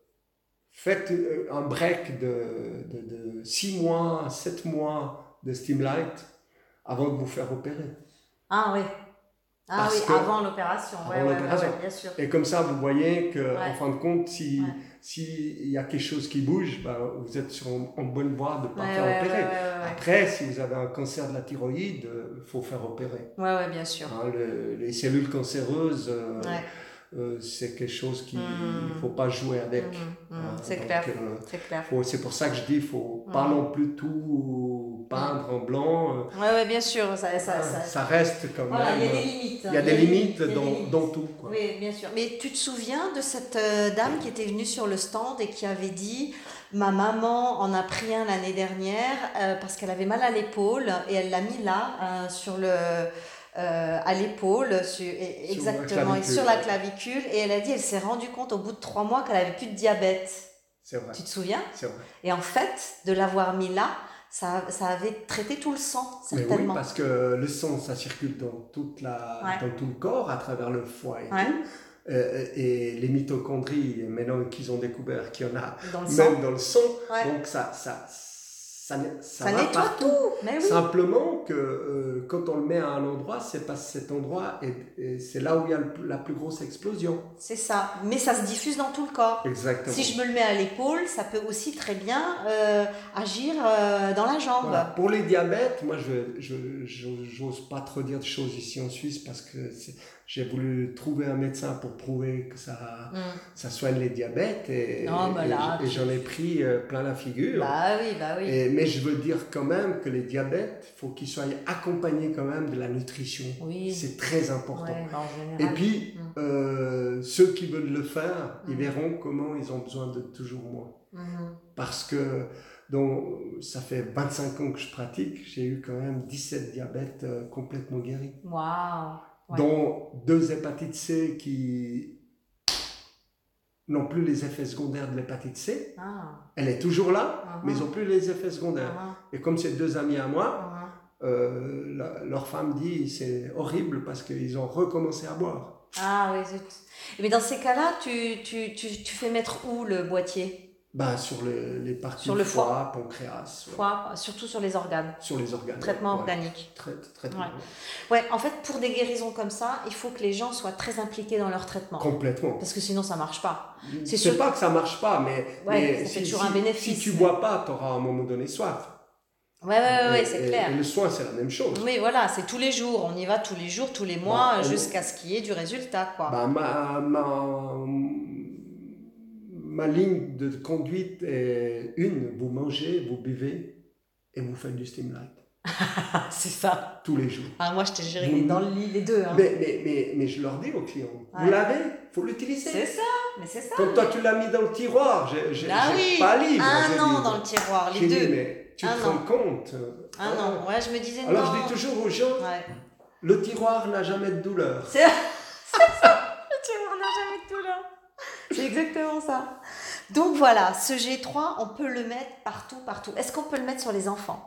faites euh, un break de, de, 6 mois, 7 mois de Steamlight avant de vous faire opérer. Ah oui. Ah Parce oui, avant l'opération. avant Ouais, ouais, ouais, bien sûr. Et comme ça, vous voyez que, en fin de compte, si. S'il y a quelque chose qui bouge, bah, vous êtes sur, en bonne voie de ne pas Ouais, faire ouais, opérer. ouais. Après, si vous avez un cancer de la thyroïde, il faut faire opérer. Ouais, ouais, bien sûr. Hein, le- les cellules cancéreuses, euh, Ouais. Euh, c'est quelque chose qu'il Hmm. ne faut pas jouer avec. Mhm, Hein, c'est clair. euh, C'est pour ça que je dis, il faut pas Hmm. non plus tout peindre en blanc. euh, Ouais, ouais, bien sûr. Ça, ça, hein, ça- ça reste quand Voilà, même. il y a des limites. il y a des limites dans, limites. dans tout. Quoi. Oui, bien sûr. Mais tu te souviens de cette euh, dame qui était venue sur le stand et qui avait dit Ma maman en a pris un l'année dernière euh, parce qu'elle avait mal à l'épaule et elle l'a mis là, euh, sur le. Euh, à l'épaule, sur, et- Sur la exactement, et clavicule. sur la clavicule. Et elle a dit, elle s'est rendue compte au bout de trois mois qu'elle avait plus de diabète. C'est vrai. Tu te souviens? C'est vrai. Et en fait, de l'avoir mis là, ça, ça avait traité tout le sang, Mais oui, certainement. parce que le sang, ça circule dans, toute la, Ouais. dans tout le corps, à travers le foie et Ouais. tout. Euh, et les mitochondries, maintenant qu'ils ont découvert qu'il y en a Dans le sang. même dans le sang, Ouais. donc ça, ça, ça, ça Ça va nettoie partout. tout. Mais oui. Simplement que euh, quand on le met à un endroit, c'est parce que cet endroit, est, et c'est là où il y a le- la plus grosse explosion. C'est ça. Mais ça se diffuse dans tout le corps. Exactement. Si je me le mets à l'épaule, ça peut aussi très bien euh, agir euh, dans la jambe. Voilà. Pour les diabètes, moi, je je je- j'ose pas trop dire de choses ici en Suisse parce que c'est- j'ai voulu trouver un médecin pour prouver que ça, Mm. ça soigne les diabètes et, Non, bah là, et j'en ai pris euh, plein la figure. Bah oui, bah oui. Et- mais je veux dire quand même que les diabètes, il faut qu'ils soient accompagnés quand même de la nutrition. Oui. C'est très important. Ouais, en Et puis, Mm. euh, ceux qui veulent le faire, ils Mm. verront comment ils ont besoin de toujours moins. Mhm. Parce que donc, ça fait 25 ans que je pratique, j'ai eu quand même 17 diabètes euh, complètement guéris. Waouh. Ouais. Dont deux hépatites C qui n'ont plus les effets secondaires de l'hépatite C. Ah. Elle est toujours là, Mhm. mais ils n'ont plus les effets secondaires. Mhm. Et comme c'est deux amis à moi, euh, la- leur femme dit c'est horrible parce qu'ils ont recommencé à boire. Ah oui, zut. Mais dans ces cas-là, tu, tu, tu, tu fais mettre où le boîtier? Ben, sur les, les parties Sur le foie, pancréas, ouais. Foie, surtout sur les organes. sur les organes. Traitement ouais. organique. Très, très Ouais. en fait, pour des guérisons comme ça, il faut que les gens soient très impliqués dans leur traitement. Complètement. Parce que sinon, ça marche pas. C'est sûr pas que ça marche pas, mais, mais ça fait si, toujours si- un bénéfice, si tu mais- bois pas, tu auras à un moment donné soif. Ouais, ouais, ouais, c'est clair. Et le soin, c'est la même chose. Oui, voilà, c'est tous les jours. On y va tous les jours, tous les mois, Bah, on- jusqu'à ce qu'il y ait du résultat, quoi. Bah, ma, ma, ma ligne de conduite est une, vous mangez, vous buvez et vous faites du steam light c'est ça. tous les jours. Ah, moi, je t'ai géré Vous- les- dans le lit, les deux. Hein. Mais, mais, mais, mais je leur dis aux clients, vous l'avez, faut l'utiliser. C'est ça, mais c'est ça. Comme toi, tu l'as mis dans le tiroir, j'ai Ah oui, pas livre. un j'ai an dit. dans le tiroir, les dit, deux. mais tu Un te an. rends compte Un Ah. an. Ouais, je me disais Alors non. je dis toujours aux gens, Ouais. le tiroir n'a jamais de douleur. C'est ça. Le tiroir n'a jamais de douleur. C'est exactement ça. Donc voilà, ce G3, on peut le mettre partout, partout. Est-ce qu'on peut le mettre sur les enfants?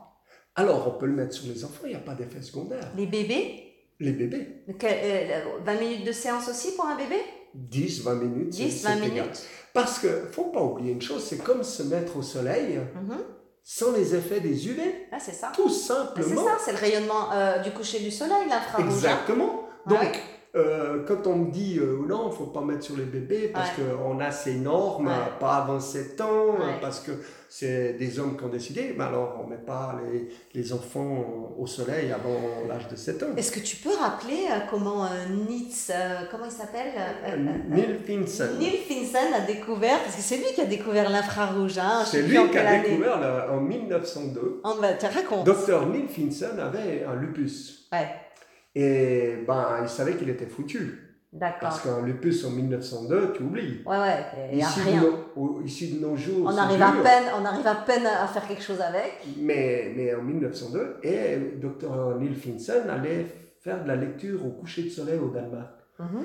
Alors on peut le mettre sur les enfants, il n'y a pas d'effet secondaire. Les bébés? Les bébés, Que- euh, 20 minutes de séance aussi pour un bébé? 10, 20 minutes. c'est- 10, 20 c'est égal. minutes Parce que faut pas oublier une chose, c'est comme se mettre au soleil. Mhm. sans les effets des UV. Ah, c'est ça. Tout Ah, C'est simplement. ça, c'est le rayonnement euh, du coucher du soleil, l'infrarouge. hein. Exactement. Ouais. Donc, euh, quand on me dit euh, non, il ne faut pas mettre sur les bébés parce Ouais. qu'on a ces normes, Ouais. pas avant 7 ans, Ouais. parce que c'est des hommes qui ont décidé, mais alors on ne met pas les, les enfants au soleil avant l'âge de 7 ans. Est-ce que tu peux rappeler euh, comment euh, Nitz, euh, comment il s'appelle euh, Neil Finson. Neil Finson a découvert, parce que c'est lui qui a découvert l'infrarouge, hein, C'est lui en qui a découvert en 1902. Oh, bah, tu racontes. Docteur Neil Finson avait un lupus. Ouais, Et ben, il savait qu'il était foutu. d'accord. Parce qu'un lupus en 1902, tu oublies. Ouais, ouais, il n'y a Ici, rien. De nos, ici de nos jours, On arrive, à dur. peine, on arrive à peine à faire quelque chose avec. Mais, mais en 1902, et Dr. Neil Finson allait faire de la lecture au coucher de soleil au Danemark. Mhm.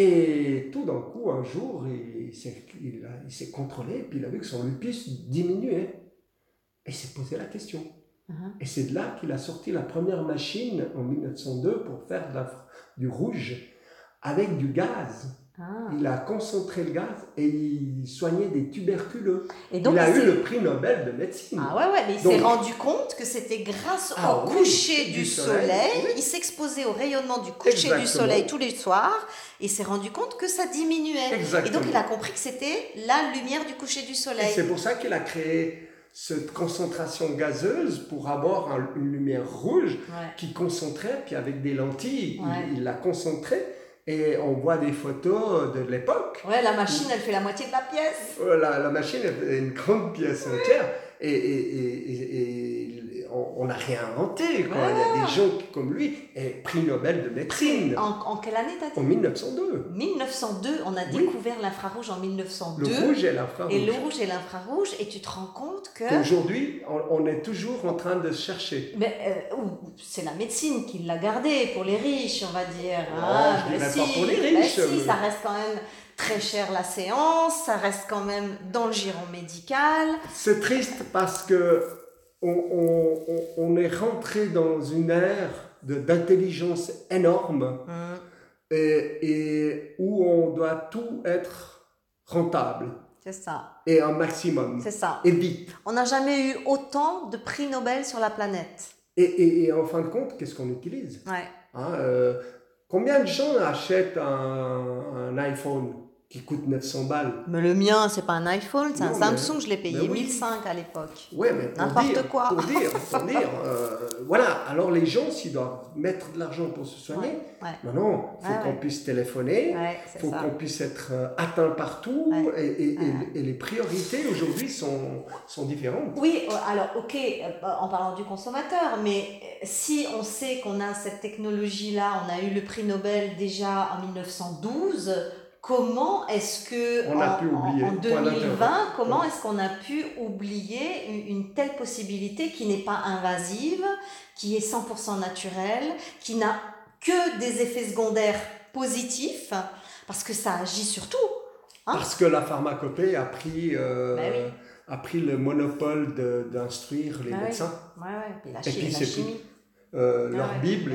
Et tout d'un coup, un jour, il s'est contrôlé, puis il a vu que son lupus diminuait. Et il s'est posé la question. Mhm. Et c'est de là qu'il a sorti la première machine en 1902 pour faire de la- du rouge avec du gaz. Ah. Il a concentré le gaz et il soignait des tuberculeux. Et donc, il a eu le prix Nobel de médecine. Ah ouais, ouais, mais il s'est rendu compte que c'était grâce Ah au oui, coucher du, soleil. soleil, oui. Il s'exposait au rayonnement du coucher du soleil tous les soirs et il s'est rendu compte que ça diminuait. Et donc il a compris que c'était la lumière du coucher du soleil. c'est pour ça qu'il a créé cette concentration gazeuse pour avoir un- une lumière rouge Ouais. qui concentrait, puis avec des lentilles, il- Ouais. il, l'a concentrée. Et on voit des photos de l'époque. Ouais, la machine, elle fait la moitié de la pièce. Euh, La, la machine est une grande pièce entière. Et- et- et on on n'a rien inventé. Quoi. Il y a des gens comme lui, et prix Nobel de médecine En, en quelle année t'as dit en 1902. 1902, on a Oui. découvert l'infrarouge en Le 1902. rouge et l'infrarouge. Et le rouge et l'infrarouge, et tu te rends compte que. Aujourd'hui, on, on est toujours en train de chercher. Mais euh, c'est la médecine qui l'a gardé pour les riches, on va dire. Hein. je Mais si, pas pour les mais riches, si, mais- ça reste quand même très cher la séance, ça reste quand même dans le giron médical. C'est triste parce que on, on- on- est rentré dans une ère d'intelligence énorme Hum, et, et où on doit tout être rentable c'est ça, et un maximum c'est ça. et vite. On n'a jamais eu autant de prix Nobel sur la planète. Et, et- et en fin de compte, qu'est-ce qu'on utilise? Ouais. Hein, euh, Combien de gens achètent un, un iPhone? Qui coûte 900 balles Mais le mien, c'est pas un iPhone, c'est un mais- Samsung, je l'ai payé oui. 1005 à l'époque. Ouais, mais N'importe quoi. Pour dire, pour dire, euh, voilà. Alors les gens, s'ils doivent mettre de l'argent pour se soigner, Ouais, non, non, il faut Ouais, qu'on puisse téléphoner, il faut qu'on puisse être euh, atteint partout, et, et- et- Ouais. et les priorités aujourd'hui sont, sont différentes. Oui, euh, alors ok, en parlant du consommateur, mais si on sait qu'on a cette technologie-là, on a eu le prix Nobel déjà en 1912, comment est-ce que On a en, pu oublier, en- en point d'interrogation. 2020, comment est-ce qu'on a pu oublier une, une telle possibilité qui n'est pas invasive, qui est 100% naturelle, qui n'a que des effets secondaires positifs, parce que ça agit sur tout. Hein? Parce que la pharmacopée a pris, euh, Bah oui. a pris le monopole d'instruire les Ah oui. médecins. Ouais, ouais, puis la, Et puis la chimie. Euh, Ah leur ouais, Bible.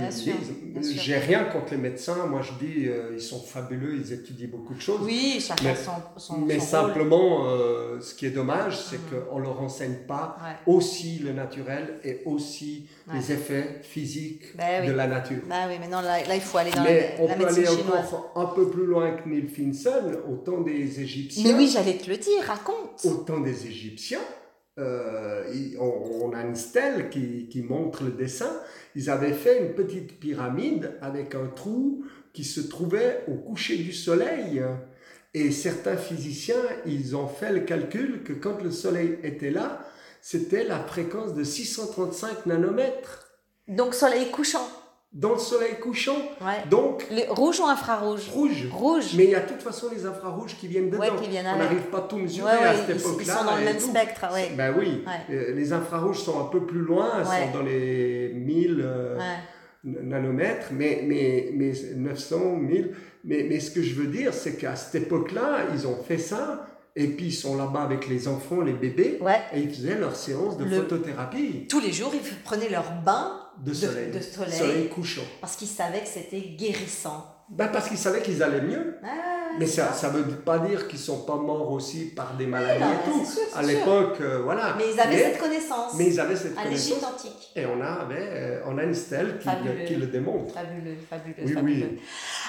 J'ai rien contre les médecins, moi je dis euh, ils sont fabuleux, ils étudient beaucoup de choses. Oui, chacun Mais- son, son, Mais son simplement, euh, ce qui est dommage, c'est Mhm. qu'on ne leur enseigne pas Ouais. aussi le naturel et aussi Ouais. les effets physiques Ben oui. de la nature. Bah oui, mais non, là, là, il faut aller dans Mais la, on la peut médecine aller chinoise. encore un peu plus loin que Neil Finson, au temps des Égyptiens. Mais oui, j'allais te le dire, raconte. Au temps des Égyptiens, euh, on a une stèle qui, qui montre le dessin. Ils avaient fait une petite pyramide avec un trou qui se trouvait au coucher du soleil. Et certains physiciens, ils ont fait le calcul que quand le soleil était là, c'était la fréquence de 635 nanomètres Donc, soleil couchant. Dans le soleil couchant. Ouais. Donc, Le rouge ou infrarouge rouge. Rouge. Mais il y a de toute façon les infrarouges qui viennent dedans. Ouais, qui viennent On n'arrive pas à tout mesurer Ouais, à cette ils, ils époque-là. sont dans le même tout. spectre, ouais. Ben oui. Euh, les infrarouges sont un peu plus loin, sont dans les 1000 euh, nanomètres, mais, mais, mais 900, 1000. Mais, mais ce que je veux dire, c'est qu'à cette époque-là, ils ont fait ça, et puis ils sont là-bas avec les enfants, les bébés, Ouais. et ils faisaient leur séance de Le- photothérapie Tous les jours, ils prenaient leur bain de de, soleil, de soleil, couchant. parce qu'ils savaient que c'était guérissant. Ben parce qu'ils savaient qu'ils allaient mieux. Ah, Mais ça ne veut pas dire qu'ils sont pas morts aussi par des maladies non, et tout. sûr, à l'époque, euh, voilà. Mais ils avaient cette connaissance. mais ils avaient cette à connaissance. antique. Et on, avait, euh, on a une stèle qui, Fabuleux. qui le démontre. Fabuleux, fabuleux, Oui, fabuleux. oui.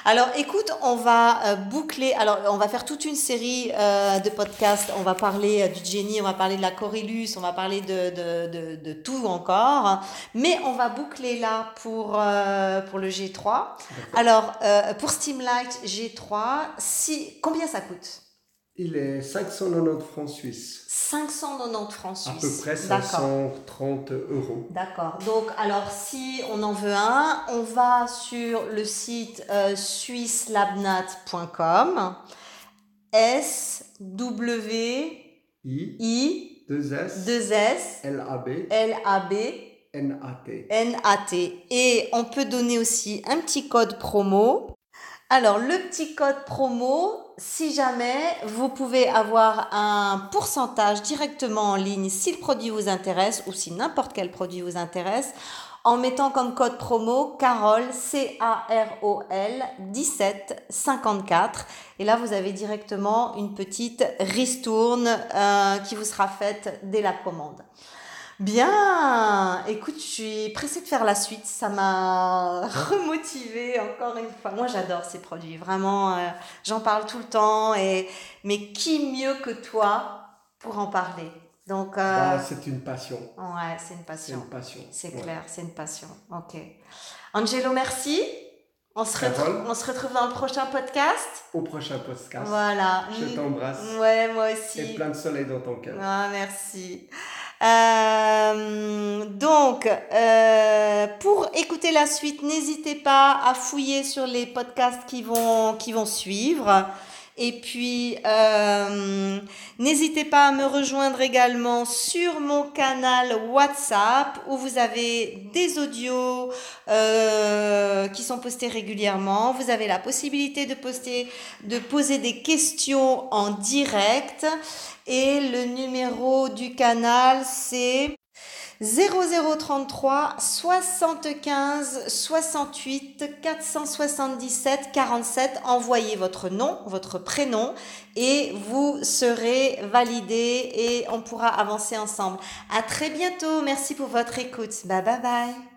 Alors, écoute, on va euh, boucler. Alors, on va faire toute une série euh, de podcasts. On va parler du génie, on va parler de la Corylus, on va parler de, de, de, de tout encore. Mais on va boucler là pour, pour le G3. Alors, pour Steamlight G3, si, combien ça coûte? Il est 590 francs suisses. 590 francs À suisses. peu près D'accord. 530 euros. D'accord. Donc, alors, si on en veut un, on va sur le site euh, swisslabnat.com. S W I, I 2S, 2 S L, A, B, L A B. Et on peut donner aussi un petit code promo. Alors, le petit code promo, si jamais vous pouvez avoir un pourcentage directement en ligne si le produit vous intéresse ou si n'importe quel produit vous intéresse, en mettant comme code promo Carole, C-A-R-O-L 1754. Et là, vous avez directement une petite ristourne euh, qui vous sera faite dès la commande. Bien, écoute, je suis pressée de faire la suite. Ça m'a remotivée encore une fois. Moi, j'adore ces produits. Vraiment, euh, j'en parle tout le temps. Et mais qui mieux que toi pour en parler? Donc, euh, Bah, c'est une passion. ouais, c'est une C'est passion. une passion. C'est Ouais. clair, c'est une passion. Ok. Angelo, merci. On se, retrouve, on se retrouve dans le prochain podcast. Au prochain podcast. Voilà. Je t'embrasse. Ouais, moi aussi. Et plein de soleil dans ton cœur. Ah, merci. Euh, donc, euh, pour écouter la suite, n'hésitez pas à fouiller sur les podcasts qui vont, qui vont suivre. Et puis, euh, n'hésitez pas à me rejoindre également sur mon canal WhatsApp où vous avez des audios euh, qui sont postés régulièrement. Vous avez la possibilité de, poster, de poser des questions en direct. Et le numéro du canal, c'est 0033 75 68 477 47. Envoyez votre nom, votre prénom et vous serez validé et on pourra avancer ensemble. À très bientôt. Merci pour votre écoute. Bye bye bye.